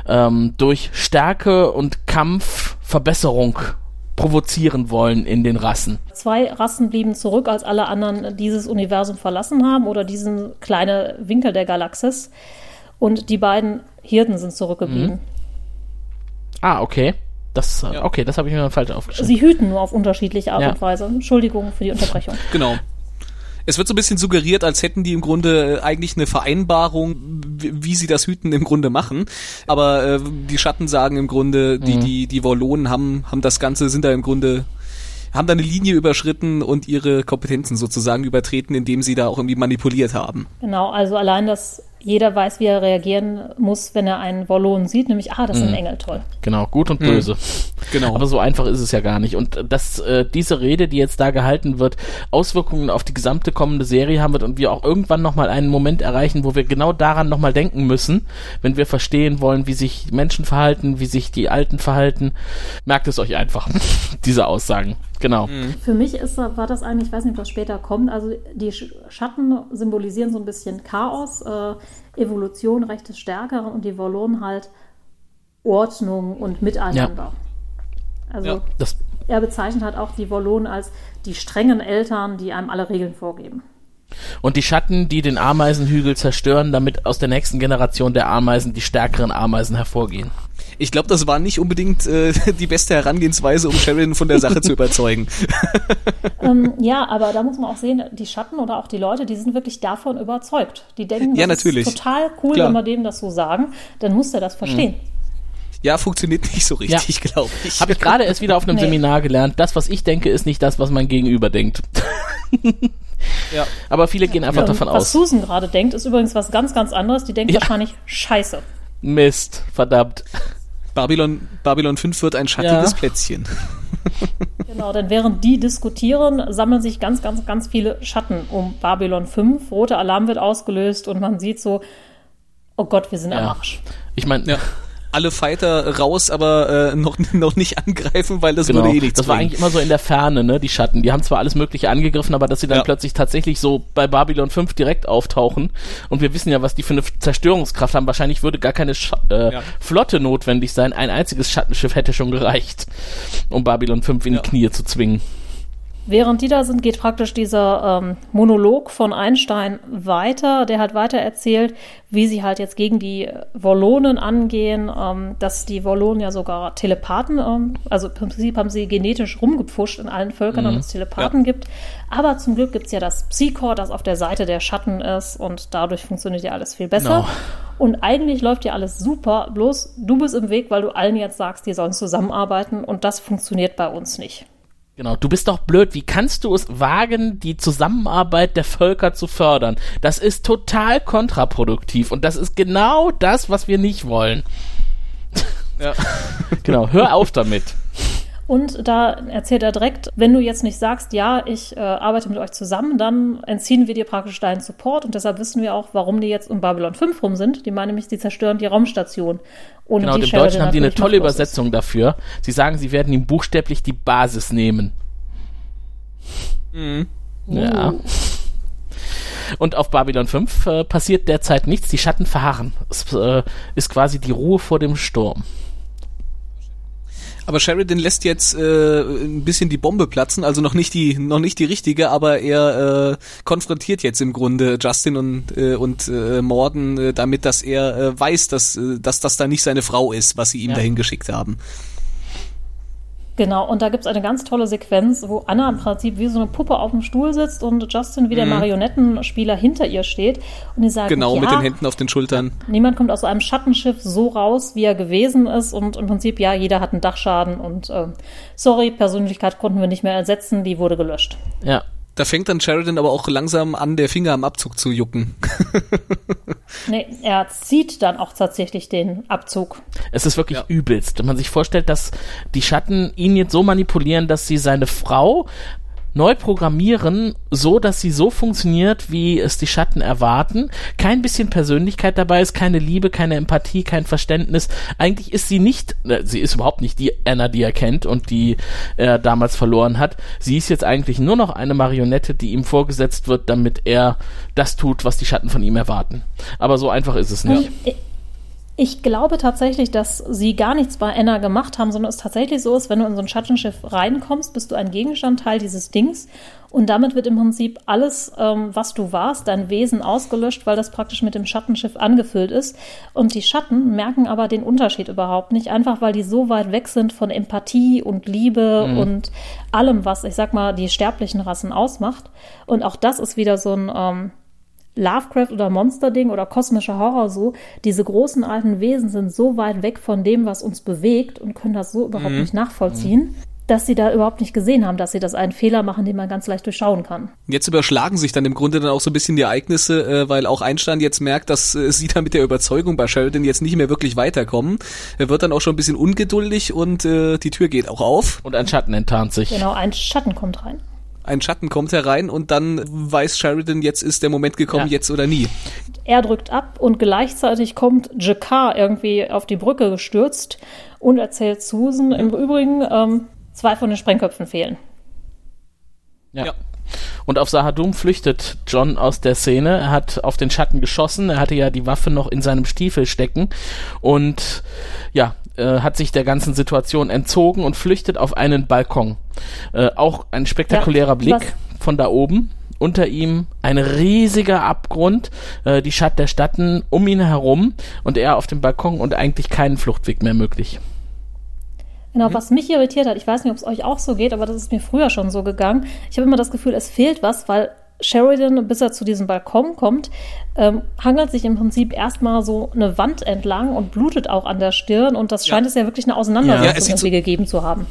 ähm, durch Stärke und Kampf Verbesserung provozieren wollen in den Rassen. Zwei Rassen blieben zurück, als alle anderen dieses Universum verlassen haben oder diesen kleinen Winkel der Galaxis. Und die beiden Hirten sind zurückgeblieben. Mhm. Ah, okay. Das, äh, ja. okay, das habe ich mir falsch aufgeschrieben. Sie hüten nur auf unterschiedliche Art ja. und Weise. Entschuldigung für die Unterbrechung. Genau. Es wird so ein bisschen suggeriert, als hätten die im Grunde äh, eigentlich eine Vereinbarung, wie sie das Hüten im Grunde machen. Aber äh, die Schatten sagen im Grunde, die, mhm. die, die Wollonen haben, haben das Ganze, sind da im Grunde haben da eine Linie überschritten und ihre Kompetenzen sozusagen übertreten, indem sie da auch irgendwie manipuliert haben. Genau, also allein das jeder weiß, wie er reagieren muss, wenn er einen Wollon sieht, nämlich, ah, das ist ein mhm. Engel, toll. Genau, gut und böse. Mhm. Genau. Aber so einfach ist es ja gar nicht. Und dass äh, diese Rede, die jetzt da gehalten wird, Auswirkungen auf die gesamte kommende Serie haben wird und wir auch irgendwann nochmal einen Moment erreichen, wo wir genau daran nochmal denken müssen, wenn wir verstehen wollen, wie sich Menschen verhalten, wie sich die Alten verhalten, merkt es euch einfach, diese Aussagen. Genau. Mhm. Für mich ist, war das eigentlich, ich weiß nicht, das später kommt, also die Schatten symbolisieren so ein bisschen Chaos, äh, Evolution, Recht des Stärkeren und die Wollonen halt Ordnung und Miteinander. Ja. Also ja, er bezeichnet halt auch die Wollonen als die strengen Eltern, die einem alle Regeln vorgeben. Und die Schatten, die den Ameisenhügel zerstören, damit aus der nächsten Generation der Ameisen die stärkeren Ameisen hervorgehen. Ich glaube, das war nicht unbedingt äh, die beste Herangehensweise, um Sheridan von der Sache zu überzeugen. ähm, ja, aber da muss man auch sehen, die Schatten oder auch die Leute, die sind wirklich davon überzeugt. Die denken, das ja, natürlich. ist total cool, Klar. wenn wir dem das so sagen. Dann muss der das verstehen. Mhm. Ja, funktioniert nicht so richtig, ja. glaube ich. Habe ich gerade erst wieder auf einem nee. Seminar gelernt. Das, was ich denke, ist nicht das, was mein Gegenüber denkt. Ja. Aber viele gehen einfach Und davon was aus. Susan gerade denkt, ist übrigens was ganz, ganz anderes. Die denkt Ja. wahrscheinlich, scheiße. Mist, verdammt. Babylon, Babylon 5 wird ein schattiges Ja. Plätzchen. Genau, denn während die diskutieren, sammeln sich ganz, ganz, ganz viele Schatten um Babylon 5. Roter Alarm wird ausgelöst und man sieht so, oh Gott, wir sind am Ja. Arsch. Ich meine, Ja. Alle Fighter raus, aber äh, noch, noch nicht angreifen, weil das Genau, würde eh nichts das war bringen. eigentlich immer so in der Ferne, ne, die Schatten. Die haben zwar alles Mögliche angegriffen, aber dass sie dann Ja. plötzlich tatsächlich so bei Babylon 5 direkt auftauchen. Und wir wissen ja, was die für eine Zerstörungskraft haben. Wahrscheinlich würde gar keine Scha äh, Ja. Flotte notwendig sein. Ein einziges Schattenschiff hätte schon gereicht, um Babylon 5 in Ja. die Knie zu zwingen. Während die da sind, geht praktisch dieser ähm, Monolog von Einstein weiter. Der hat weiter erzählt, wie sie halt jetzt gegen die Wollonen angehen, ähm, dass die Wollonen ja sogar Telepathen, ähm, also im Prinzip haben sie genetisch rumgepfuscht in allen Völkern, damit es Telepathen gibt. Aber zum Glück gibt's ja das Psychor, das auf der Seite der Schatten ist und dadurch funktioniert ja alles viel besser. Genau. Und eigentlich läuft ja alles super, bloß du bist im Weg, weil du allen jetzt sagst, die sollen zusammenarbeiten und das funktioniert bei uns nicht. Genau, du bist doch blöd. Wie kannst du es wagen, die Zusammenarbeit der Völker zu fördern? Das ist total kontraproduktiv und das ist genau das, was wir nicht wollen. Ja. Genau, hör auf damit. Und da erzählt er direkt, wenn du jetzt nicht sagst, ja, ich äh, arbeite mit euch zusammen, dann entziehen wir dir praktisch deinen Support und deshalb wissen wir auch, warum die jetzt um Babylon 5 rum sind. Die meinen nämlich, sie zerstören die Raumstation. Und Genau, die im Sheridan Deutschen haben die eine tolle machtlos ist. Übersetzung dafür. Sie sagen, sie werden ihm buchstäblich die Basis nehmen. Mhm. Ja. Und auf Babylon 5 äh, passiert derzeit nichts, die Schatten verharren. Es äh, ist quasi die Ruhe vor dem Sturm. Aber Sheridan lässt jetzt äh, ein bisschen die Bombe platzen, also noch nicht die, noch nicht die richtige, aber er äh, konfrontiert jetzt im Grunde Justin und äh, und äh, Morden äh, damit, dass er äh, weiß, dass äh, dass das da nicht seine Frau ist, was sie ihm Ja. dahin geschickt haben. Genau, und da gibt's eine ganz tolle Sequenz, wo Anna im Prinzip wie so eine Puppe auf dem Stuhl sitzt und Justin wie der Marionettenspieler hinter ihr steht und die sagen, Genau, ja, mit den Händen auf den Schultern. Niemand kommt aus einem Schattenschiff so raus, wie er gewesen ist. Und im Prinzip, ja, jeder hat einen Dachschaden. Und ähm, sorry, Persönlichkeit konnten wir nicht mehr ersetzen, die wurde gelöscht. Ja. Da fängt dann Sheridan aber auch langsam an, der Finger am Abzug zu jucken. Nee, er zieht dann auch tatsächlich den Abzug. Es ist wirklich Ja. übelst. Wenn man sich vorstellt, dass die Schatten ihn jetzt so manipulieren, dass sie seine Frau neu programmieren, so dass sie so funktioniert, wie es die Schatten erwarten. Kein bisschen Persönlichkeit dabei ist, keine Liebe, keine Empathie, kein Verständnis. Eigentlich ist sie nicht, äh, sie ist überhaupt nicht die Anna, die er kennt und die er damals verloren hat. Sie ist jetzt eigentlich nur noch eine Marionette, die ihm vorgesetzt wird, damit er das tut, was die Schatten von ihm erwarten. Aber so einfach ist es nicht. Ich, glaube tatsächlich, dass sie gar nichts bei Anna gemacht haben, sondern es tatsächlich so ist, wenn du in so ein Schattenschiff reinkommst, bist du ein Gegenstand, Teil dieses Dings. Und damit wird im Prinzip alles, ähm, was du warst, dein Wesen ausgelöscht, weil das praktisch mit dem Schattenschiff angefüllt ist. Und die Schatten merken aber den Unterschied überhaupt nicht, einfach weil die so weit weg sind von Empathie und Liebe und allem, was, ich sag mal, die sterblichen Rassen ausmacht. Und auch das ist wieder so ein, ähm, Lovecraft oder Monsterding oder kosmischer Horror so, diese großen alten Wesen sind so weit weg von dem, was uns bewegt und können das so überhaupt nicht nachvollziehen, dass sie da überhaupt nicht gesehen haben, dass sie das einen Fehler machen, den man ganz leicht durchschauen kann. Jetzt überschlagen sich dann im Grunde dann auch so ein bisschen die Ereignisse, äh, weil auch Einstein jetzt merkt, dass äh, sie da mit der Überzeugung bei Sheridan jetzt nicht mehr wirklich weiterkommen. Er wird dann auch schon ein bisschen ungeduldig und äh, die Tür geht auch auf. Und ein Schatten enttarnt sich. Genau, ein Schatten kommt rein. Ein Schatten kommt herein und dann weiß Sheridan, jetzt ist der Moment gekommen, Ja. jetzt oder nie. Er drückt ab und gleichzeitig kommt Jakar irgendwie auf die Brücke gestürzt und erzählt Susan, im Übrigen, ähm, zwei von den Sprengköpfen fehlen. Ja. Ja. Und auf Sahadum flüchtet John aus der Szene. Er hat auf den Schatten geschossen. Er hatte ja die Waffe noch in seinem Stiefel stecken. Und ja, äh, hat sich der ganzen Situation entzogen und flüchtet auf einen Balkon. Äh, auch ein spektakulärer Ja, Blick was- von da oben. Unter ihm ein riesiger Abgrund, äh, die Schatten der Statten um ihn herum und er auf dem Balkon und eigentlich keinen Fluchtweg mehr möglich. Genau, was mich irritiert hat, ich weiß nicht, ob es euch auch so geht, aber das ist mir früher schon so gegangen. Ich habe immer das Gefühl, es fehlt was, weil Sheridan, bis er zu diesem Balkon kommt, ähm, hangelt sich im Prinzip erstmal so eine Wand entlang und blutet auch an der Stirn und das Ja. scheint es ja wirklich eine Auseinandersetzung Ja, sieht so- irgendwie gegeben zu haben.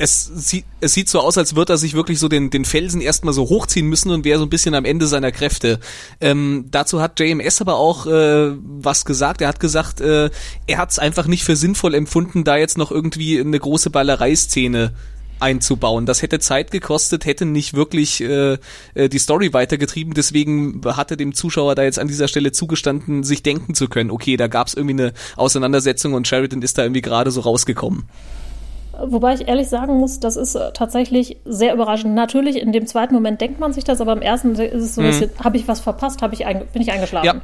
es sieht, es sieht so aus, als würde er sich wirklich so den, den Felsen erstmal so hochziehen müssen und wäre so ein bisschen am Ende seiner Kräfte. Ähm, dazu hat JMS aber auch äh, was gesagt. Er hat gesagt, äh, er hat es einfach nicht für sinnvoll empfunden, da jetzt noch irgendwie eine große Ballereiszene einzubauen. Das hätte Zeit gekostet, hätte nicht wirklich äh, äh, die Story weitergetrieben. Deswegen hatte dem Zuschauer da jetzt an dieser Stelle zugestanden, sich denken zu können, okay, da gab es irgendwie eine Auseinandersetzung und Sheridan ist da irgendwie gerade so rausgekommen. Wobei ich ehrlich sagen muss, das ist äh, tatsächlich sehr überraschend. Natürlich, in dem zweiten Moment denkt man sich das, aber im ersten ist es so ein mhm. bisschen, habe ich was verpasst, hab ich bin ich eingeschlafen. Ja,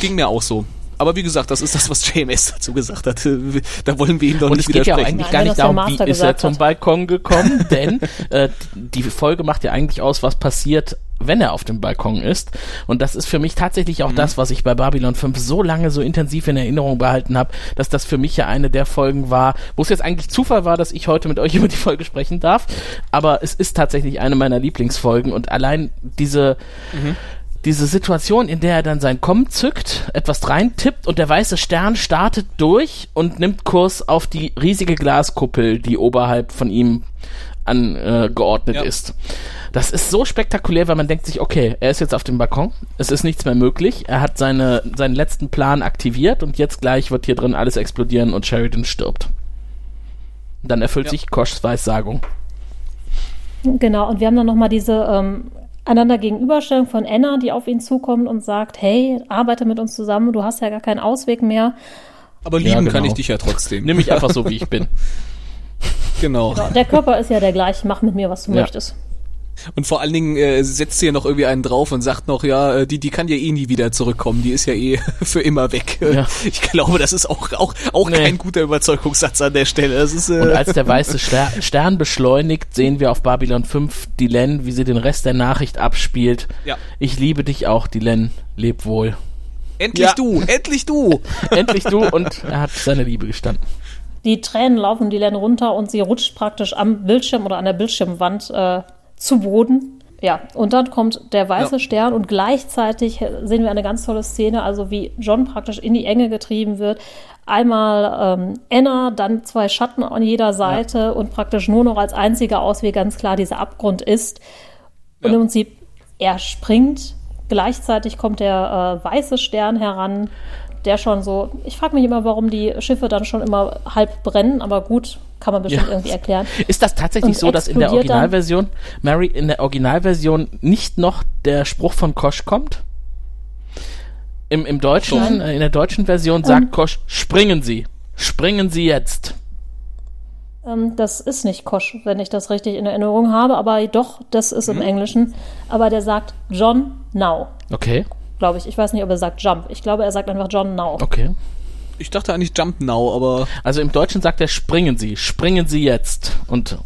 ging mir auch so. Aber wie gesagt, das ist das, was JMS dazu gesagt hat. Da wollen wir ihm doch Und nicht es geht ja auch eigentlich gar nicht darum, wie ist er zum Balkon gekommen, denn äh, die Folge macht ja eigentlich aus, was passiert, wenn er auf dem Balkon ist. Und das ist für mich tatsächlich auch mhm. das, was ich bei Babylon 5 so lange so intensiv in Erinnerung behalten habe, dass das für mich ja eine der Folgen war, wo es jetzt eigentlich Zufall war, dass ich heute mit euch über die Folge sprechen darf. Aber es ist tatsächlich eine meiner Lieblingsfolgen und allein diese mhm diese Situation, in der er dann sein Komm zückt, etwas reintippt und der weiße Stern startet durch und nimmt Kurs auf die riesige Glaskuppel, die oberhalb von ihm angeordnet äh, ja. ist. Das ist so spektakulär, weil man denkt sich, okay, er ist jetzt auf dem Balkon, es ist nichts mehr möglich, er hat seine, seinen letzten Plan aktiviert und jetzt gleich wird hier drin alles explodieren und Sheridan stirbt. Dann erfüllt ja. sich Koschs Weissagung. Genau, und wir haben dann nochmal diese ähm, einander Gegenüberstellung von Anna, die auf ihn zukommt und sagt, hey, arbeite mit uns zusammen, du hast ja gar keinen Ausweg mehr. Aber lieben ja, genau. kann ich dich ja trotzdem. Nimm mich einfach so, wie ich bin. Genau. genau. Der Körper ist ja der gleiche, mach mit mir, was du ja. möchtest. Und vor allen Dingen äh, setzt sie ja noch irgendwie einen drauf und sagt noch, ja, äh, die, die kann ja eh nie wieder zurückkommen, die ist ja eh für immer weg. Ja. Ich glaube, das ist auch, auch, auch nee. kein guter Überzeugungssatz an der Stelle. Das ist, äh und als der weiße Stern beschleunigt, sehen wir auf Babylon 5 Dylan, wie sie den Rest der Nachricht abspielt. Ja. Ich liebe dich auch, Dylan, leb wohl. Endlich ja. du, endlich du. endlich du und er hat seine Liebe gestanden. Die Tränen laufen Dylan runter und sie rutscht praktisch am Bildschirm oder an der Bildschirmwand äh, zu Boden. Ja, und dann kommt der weiße ja. Stern und gleichzeitig sehen wir eine ganz tolle Szene, also wie John praktisch in die Enge getrieben wird. Einmal ähm, Anna, dann zwei Schatten an jeder Seite ja. und praktisch nur noch als einziger Ausweg ganz klar dieser Abgrund ist. Und ja. im Prinzip, er springt, gleichzeitig kommt der äh, weiße Stern heran, der schon so, ich frage mich immer, warum die Schiffe dann schon immer halb brennen, aber gut, kann man bestimmt ja. irgendwie erklären. Ist das tatsächlich und so, dass in der Originalversion, Mary, in der Originalversion nicht noch der Spruch von Kosch kommt? Im, im Deutschen, Nein. in der deutschen Version sagt um, ähm. Kosch, springen Sie, springen Sie jetzt. Ähm, das ist nicht Kosch, wenn ich das richtig in Erinnerung habe, aber doch, das ist mhm. im Englischen. Aber der sagt John now. Okay. Glaube ich. Ich weiß nicht, ob er sagt Jump. Ich glaube, er sagt einfach John now. Okay. Ich dachte eigentlich Jump Now, aber. Also im Deutschen sagt er springen Sie, springen Sie jetzt. Und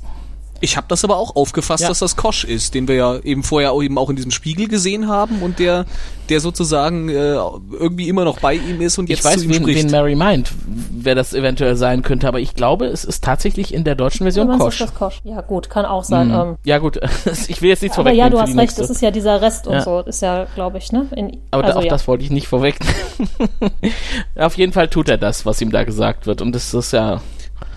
ich habe das aber auch aufgefasst, ja. dass das Kosch ist, den wir ja eben vorher auch eben auch in diesem Spiegel gesehen haben und der, der sozusagen äh, irgendwie immer noch bei ihm ist und jetzt ich weiß, zu ihm wen, spricht. wen Mary meint, wer das eventuell sein könnte, aber ich glaube, es ist tatsächlich in der deutschen Version ja, Kosch. Ist das Kosch. Ja gut, kann auch sein. Mhm. Ähm, ja gut, ich will jetzt nichts aber ja, du hast recht, es ist ja dieser Rest und so, ist ja, glaube ich, ne? In, aber also, auch ja. das wollte ich nicht vorwegnehmen. Auf jeden Fall tut er das, was ihm da gesagt wird und das ist ja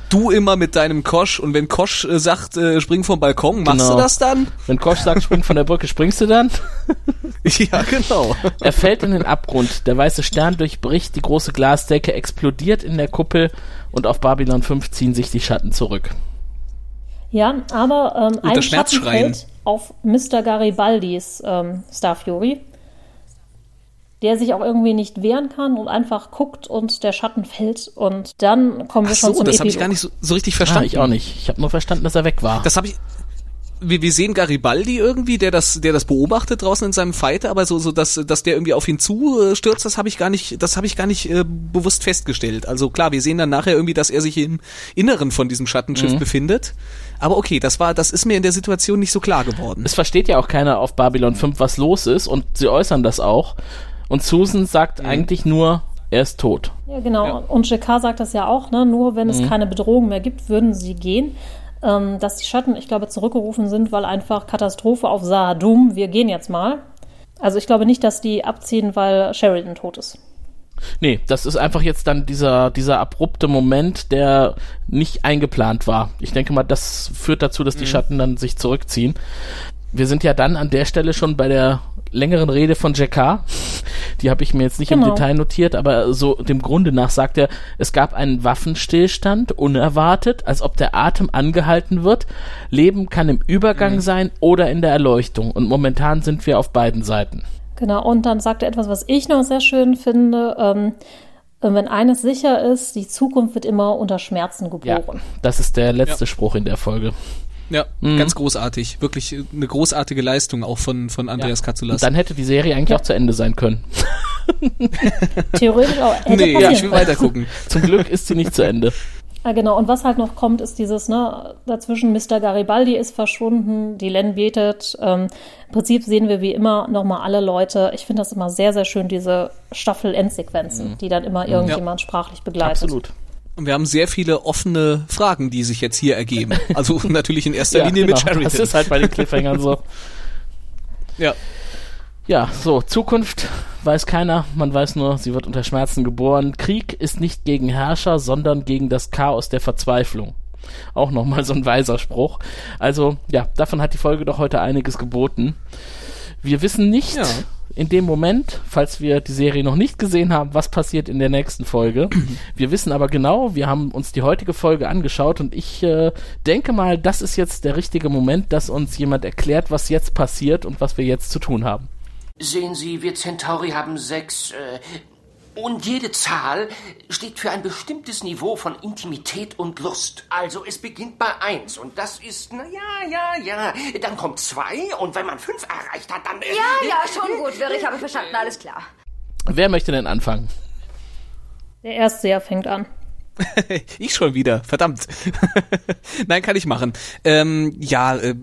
du immer mit deinem Kosch und wenn Kosch äh, sagt, äh, spring vom Balkon, machst genau. du das dann? Wenn Kosch sagt, spring von der Brücke, springst du dann? ja, genau. Er fällt in den Abgrund. Der weiße Stern durchbricht die große Glasdecke, explodiert in der Kuppel und auf Babylon 5 ziehen sich die Schatten zurück. Ja, aber ähm, ein Schatten fällt auf Mr. Garibaldis ähm, Star Fury der sich auch irgendwie nicht wehren kann und einfach guckt und der Schatten fällt und dann kommen wir Ach schon so, zum das habe ich gar nicht so, so richtig verstanden. Ah, ich auch nicht. Ich habe nur verstanden, dass er weg war. Das habe ich wir, wir sehen Garibaldi irgendwie, der das, der das beobachtet draußen in seinem Fighter, aber so, so dass, dass der irgendwie auf ihn zustürzt, das habe ich gar nicht, das habe ich gar nicht äh, bewusst festgestellt. Also klar, wir sehen dann nachher irgendwie, dass er sich im Inneren von diesem Schattenschiff mhm. befindet. Aber okay, das war, das ist mir in der Situation nicht so klar geworden. Es versteht ja auch keiner auf Babylon 5, was los ist und sie äußern das auch. Und Susan sagt mhm. eigentlich nur, er ist tot. Ja, genau. Ja. Und JK sagt das ja auch, ne? nur wenn es mhm. keine Bedrohung mehr gibt, würden sie gehen. Ähm, dass die Schatten, ich glaube, zurückgerufen sind, weil einfach Katastrophe auf Sahadum, wir gehen jetzt mal. Also ich glaube nicht, dass die abziehen, weil Sheridan tot ist. Nee, das ist einfach jetzt dann dieser, dieser abrupte Moment, der nicht eingeplant war. Ich denke mal, das führt dazu, dass die Mhm. Schatten dann sich zurückziehen. Wir sind ja dann an der Stelle schon bei der längeren Rede von Jakar. Die habe ich mir jetzt nicht im Genau. Detail notiert, aber so dem Grunde nach sagt er, es gab einen Waffenstillstand, unerwartet, als ob der Atem angehalten wird. Leben kann im Übergang Mhm. sein oder in der Erleuchtung. Und momentan sind wir auf beiden Seiten. Genau, und dann sagt er etwas, was ich noch sehr schön finde. Ähm, wenn eines sicher ist, die Zukunft wird immer unter Schmerzen Ja, geboren. das ist der letzte Spruch in der Folge. Ja, ganz großartig. Wirklich eine großartige Leistung auch von, von Andreas Und Katsulas. dann hätte die Serie eigentlich Ja. auch zu Ende sein können. Theoretisch auch. Hätte nee, passieren ich will können. weiter gucken. Zum Glück ist sie nicht zu Ende. Ah, genau, und was halt noch kommt, ist dieses, ne, dazwischen Mr. Garibaldi ist verschwunden, die Len betet. Ähm, Im Prinzip sehen wir wie immer nochmal alle Leute. Ich finde das immer sehr, sehr schön, diese Staffel-Endsequenzen, die dann immer irgendjemand sprachlich begleitet. Absolut. Und wir haben sehr viele offene Fragen, die sich jetzt hier ergeben. Also natürlich in erster Ja, Linie genau. mit Sheridan. Das ist halt bei den Cliffhangern so. ja. Ja, so, Zukunft weiß keiner, man weiß nur, sie wird unter Schmerzen geboren. Krieg ist nicht gegen Herrscher, sondern gegen das Chaos der Verzweiflung. Auch nochmal so ein weiser Spruch. Also, ja, davon hat die Folge doch heute einiges geboten. Wir wissen nicht Ja. In dem Moment, falls wir die Serie noch nicht gesehen haben, was passiert in der nächsten Folge. Wir wissen aber genau, wir haben uns die heutige Folge angeschaut und ich äh, denke mal, das ist jetzt der richtige Moment, dass uns jemand erklärt, was jetzt passiert und was wir jetzt zu tun haben. Sehen Sie, wir Centauri haben sechs. Äh, und jede Zahl steht für ein bestimmtes Niveau von Intimität und Lust. Also es beginnt bei eins und das ist, na ja, ja, ja. Dann kommt zwei und wenn man fünf erreicht hat, dann. Äh, Ja, ja, schon gut, Wirr, ich habe verstanden, alles klar. Wer möchte denn anfangen? Der Erstseher fängt an. Ich schon wieder, verdammt. Nein, kann ich machen. Ähm, ja, äh,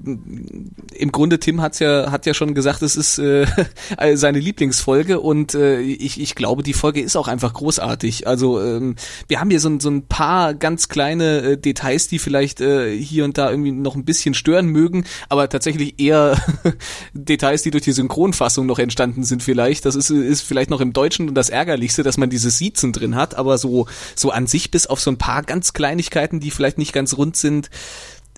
im Grunde Tim hat's ja hat ja schon gesagt, es ist äh, seine Lieblingsfolge und äh, ich, ich glaube, die Folge ist auch einfach großartig. Also ähm, wir haben hier so, ein- so ein paar ganz kleine äh, Details, die vielleicht äh, hier und da irgendwie noch ein bisschen stören mögen, aber tatsächlich eher Details, die durch die Synchronfassung noch entstanden sind vielleicht. Das ist, ist vielleicht noch im Deutschen das Ärgerlichste, dass man dieses Siezen drin hat, aber so, so an sich bis auf so ein paar ganz Kleinigkeiten, die vielleicht nicht ganz rund sind,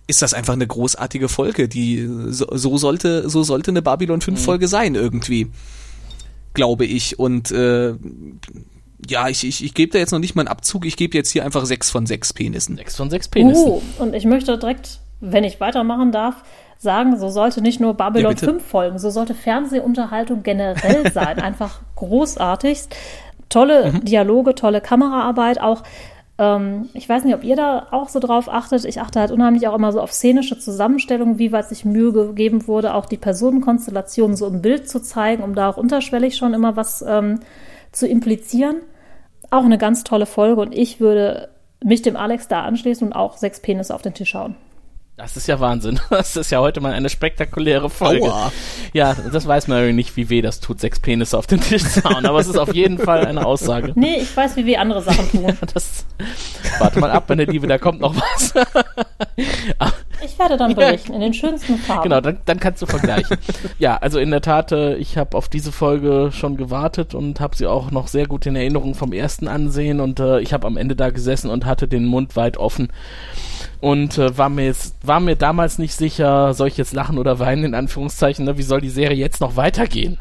ist das einfach eine großartige Folge, die so, so sollte so sollte eine Babylon 5 Folge sein irgendwie, glaube ich und äh, ja, ich, ich, ich gebe da jetzt noch nicht mal einen Abzug, ich gebe jetzt hier einfach sechs von sechs Penissen. Sechs von sechs Penissen. Uh, und ich möchte direkt, wenn ich weitermachen darf, sagen, so sollte nicht nur Babylon Ja, bitte. 5 folgen, so sollte Fernsehunterhaltung generell sein. Einfach großartigst. Tolle Mhm. Dialoge, tolle Kameraarbeit, auch ähm, ich weiß nicht, ob ihr da auch so drauf achtet. Ich achte halt unheimlich auch immer so auf szenische Zusammenstellungen, wie weit sich Mühe gegeben wurde, auch die Personenkonstellationen so im Bild zu zeigen, um da auch unterschwellig schon immer was ähm, zu implizieren. Auch eine ganz tolle Folge und ich würde mich dem Alex da anschließen und auch sechs Penisse auf den Tisch hauen. Das ist ja Wahnsinn. Das ist ja heute mal eine spektakuläre Folge. Aua. Ja, das weiß man irgendwie nicht, wie weh das tut, sechs Penisse auf den Tisch zu hauen, aber es ist auf jeden Fall eine Aussage. Nee, ich weiß, wie wir andere Sachen tun. Das, warte mal ab, meine Liebe, da kommt noch was. Ich werde dann berichten, in den schönsten Farben. Genau, dann, dann kannst du vergleichen. ja, also in der Tat, äh, ich habe auf diese Folge schon gewartet und habe sie auch noch sehr gut in Erinnerung vom ersten Ansehen und äh, ich habe am Ende da gesessen und hatte den Mund weit offen und äh, war mir jetzt war mir damals nicht sicher, soll ich jetzt lachen oder weinen in Anführungszeichen, ne? wie soll die Serie jetzt noch weitergehen?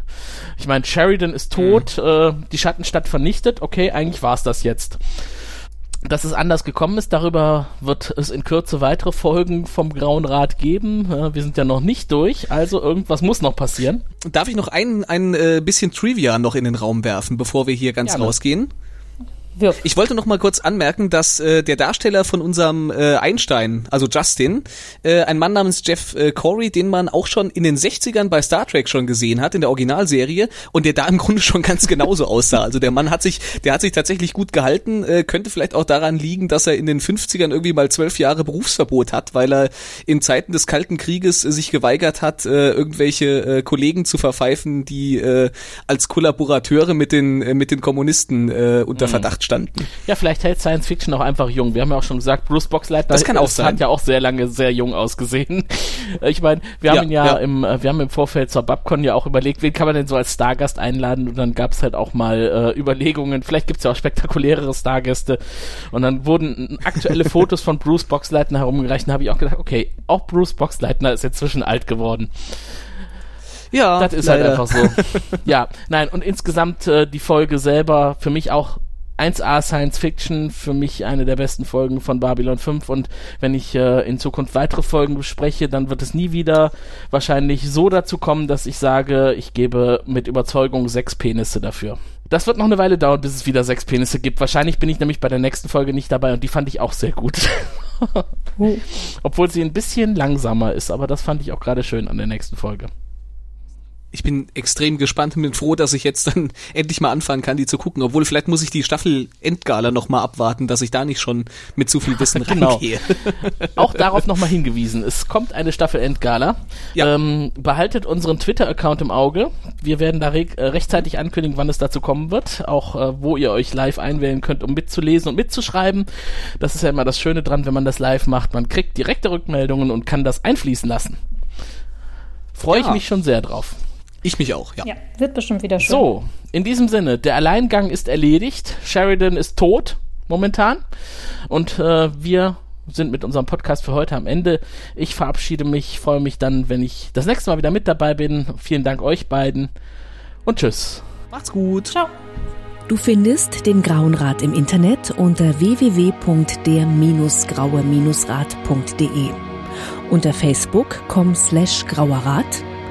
Ich meine, Sheridan ist tot, äh, die Schattenstadt vernichtet, okay, eigentlich war's das jetzt. Dass es anders gekommen ist, darüber wird es in Kürze weitere Folgen vom Grauen Rat geben. Wir sind ja noch nicht durch, also irgendwas muss noch passieren. Darf ich noch ein, ein äh, bisschen Trivia noch in den Raum werfen, bevor wir hier ganz Gerne. rausgehen? Wirf. Ich wollte noch mal kurz anmerken, dass äh, der Darsteller von unserem äh, Einstein, also Justin, äh, ein Mann namens Jeff äh, Corey, den man auch schon in den 60ern bei Star Trek schon gesehen hat, in der Originalserie, und der da im Grunde schon ganz genauso aussah. Also der Mann hat sich, der hat sich tatsächlich gut gehalten, äh, könnte vielleicht auch daran liegen, dass er in den 50ern irgendwie mal zwölf Jahre Berufsverbot hat, weil er in Zeiten des Kalten Krieges äh, sich geweigert hat, äh, irgendwelche äh, Kollegen zu verpfeifen, die äh, als Kollaborateure mit den, äh, mit den Kommunisten äh, unter Verdacht entstanden. Ja, vielleicht hält Science Fiction auch einfach jung. Wir haben ja auch schon gesagt, Bruce Boxleitner Das kann auch sein. hat ja auch sehr lange sehr jung ausgesehen. Ich meine, wir haben Ja, ihn ja, ja. im äh, wir haben im Vorfeld zur Babcon ja auch überlegt, wen kann man denn so als Stargast einladen und dann gab es halt auch mal äh, Überlegungen, vielleicht gibt's ja auch spektakulärere Stargäste und dann wurden aktuelle Fotos von Bruce Boxleitner herumgereicht und habe ich auch gedacht, okay, auch Bruce Boxleitner ist inzwischen alt geworden. Ja, Das ist halt einfach so. ja, nein, und insgesamt äh, die Folge selber für mich auch 1A Science Fiction, für mich eine der besten Folgen von Babylon 5 und wenn ich äh, in Zukunft weitere Folgen bespreche, dann wird es nie wieder wahrscheinlich so dazu kommen, dass ich sage, ich gebe mit Überzeugung sechs Penisse dafür. Das wird noch eine Weile dauern, bis es wieder sechs Penisse gibt. Wahrscheinlich bin ich nämlich bei der nächsten Folge nicht dabei und die fand ich auch sehr gut. Obwohl sie ein bisschen langsamer ist, aber das fand ich auch gerade schön an der nächsten Folge. Ich bin extrem gespannt und bin froh, dass ich jetzt dann endlich mal anfangen kann, die zu gucken. Obwohl, vielleicht muss ich die Staffel Endgala noch mal abwarten, dass ich da nicht schon mit zu viel Wissen Genau. reingehe. auch darauf nochmal hingewiesen. Es kommt eine Staffel Endgala. Ja. Ähm, behaltet unseren Twitter-Account im Auge. Wir werden da re äh, rechtzeitig ankündigen, wann es dazu kommen wird. Auch äh, wo ihr euch live einwählen könnt, um mitzulesen und mitzuschreiben. Das ist ja immer das Schöne dran, wenn man das live macht. Man kriegt direkte Rückmeldungen und kann das einfließen lassen. Freue ich Ja. mich schon sehr drauf. Ich mich auch, ja. Ja, wird bestimmt wieder schön. So, in diesem Sinne, der Alleingang ist erledigt. Sheridan ist tot momentan. Und äh, wir sind mit unserem Podcast für heute am Ende. Ich verabschiede mich, freue mich dann, wenn ich das nächste Mal wieder mit dabei bin. Vielen Dank euch beiden und tschüss. Macht's gut. Ciao. Du findest den Grauen Rat im Internet unter www.der-graue-rat.de, unter facebook.com slash grauerrat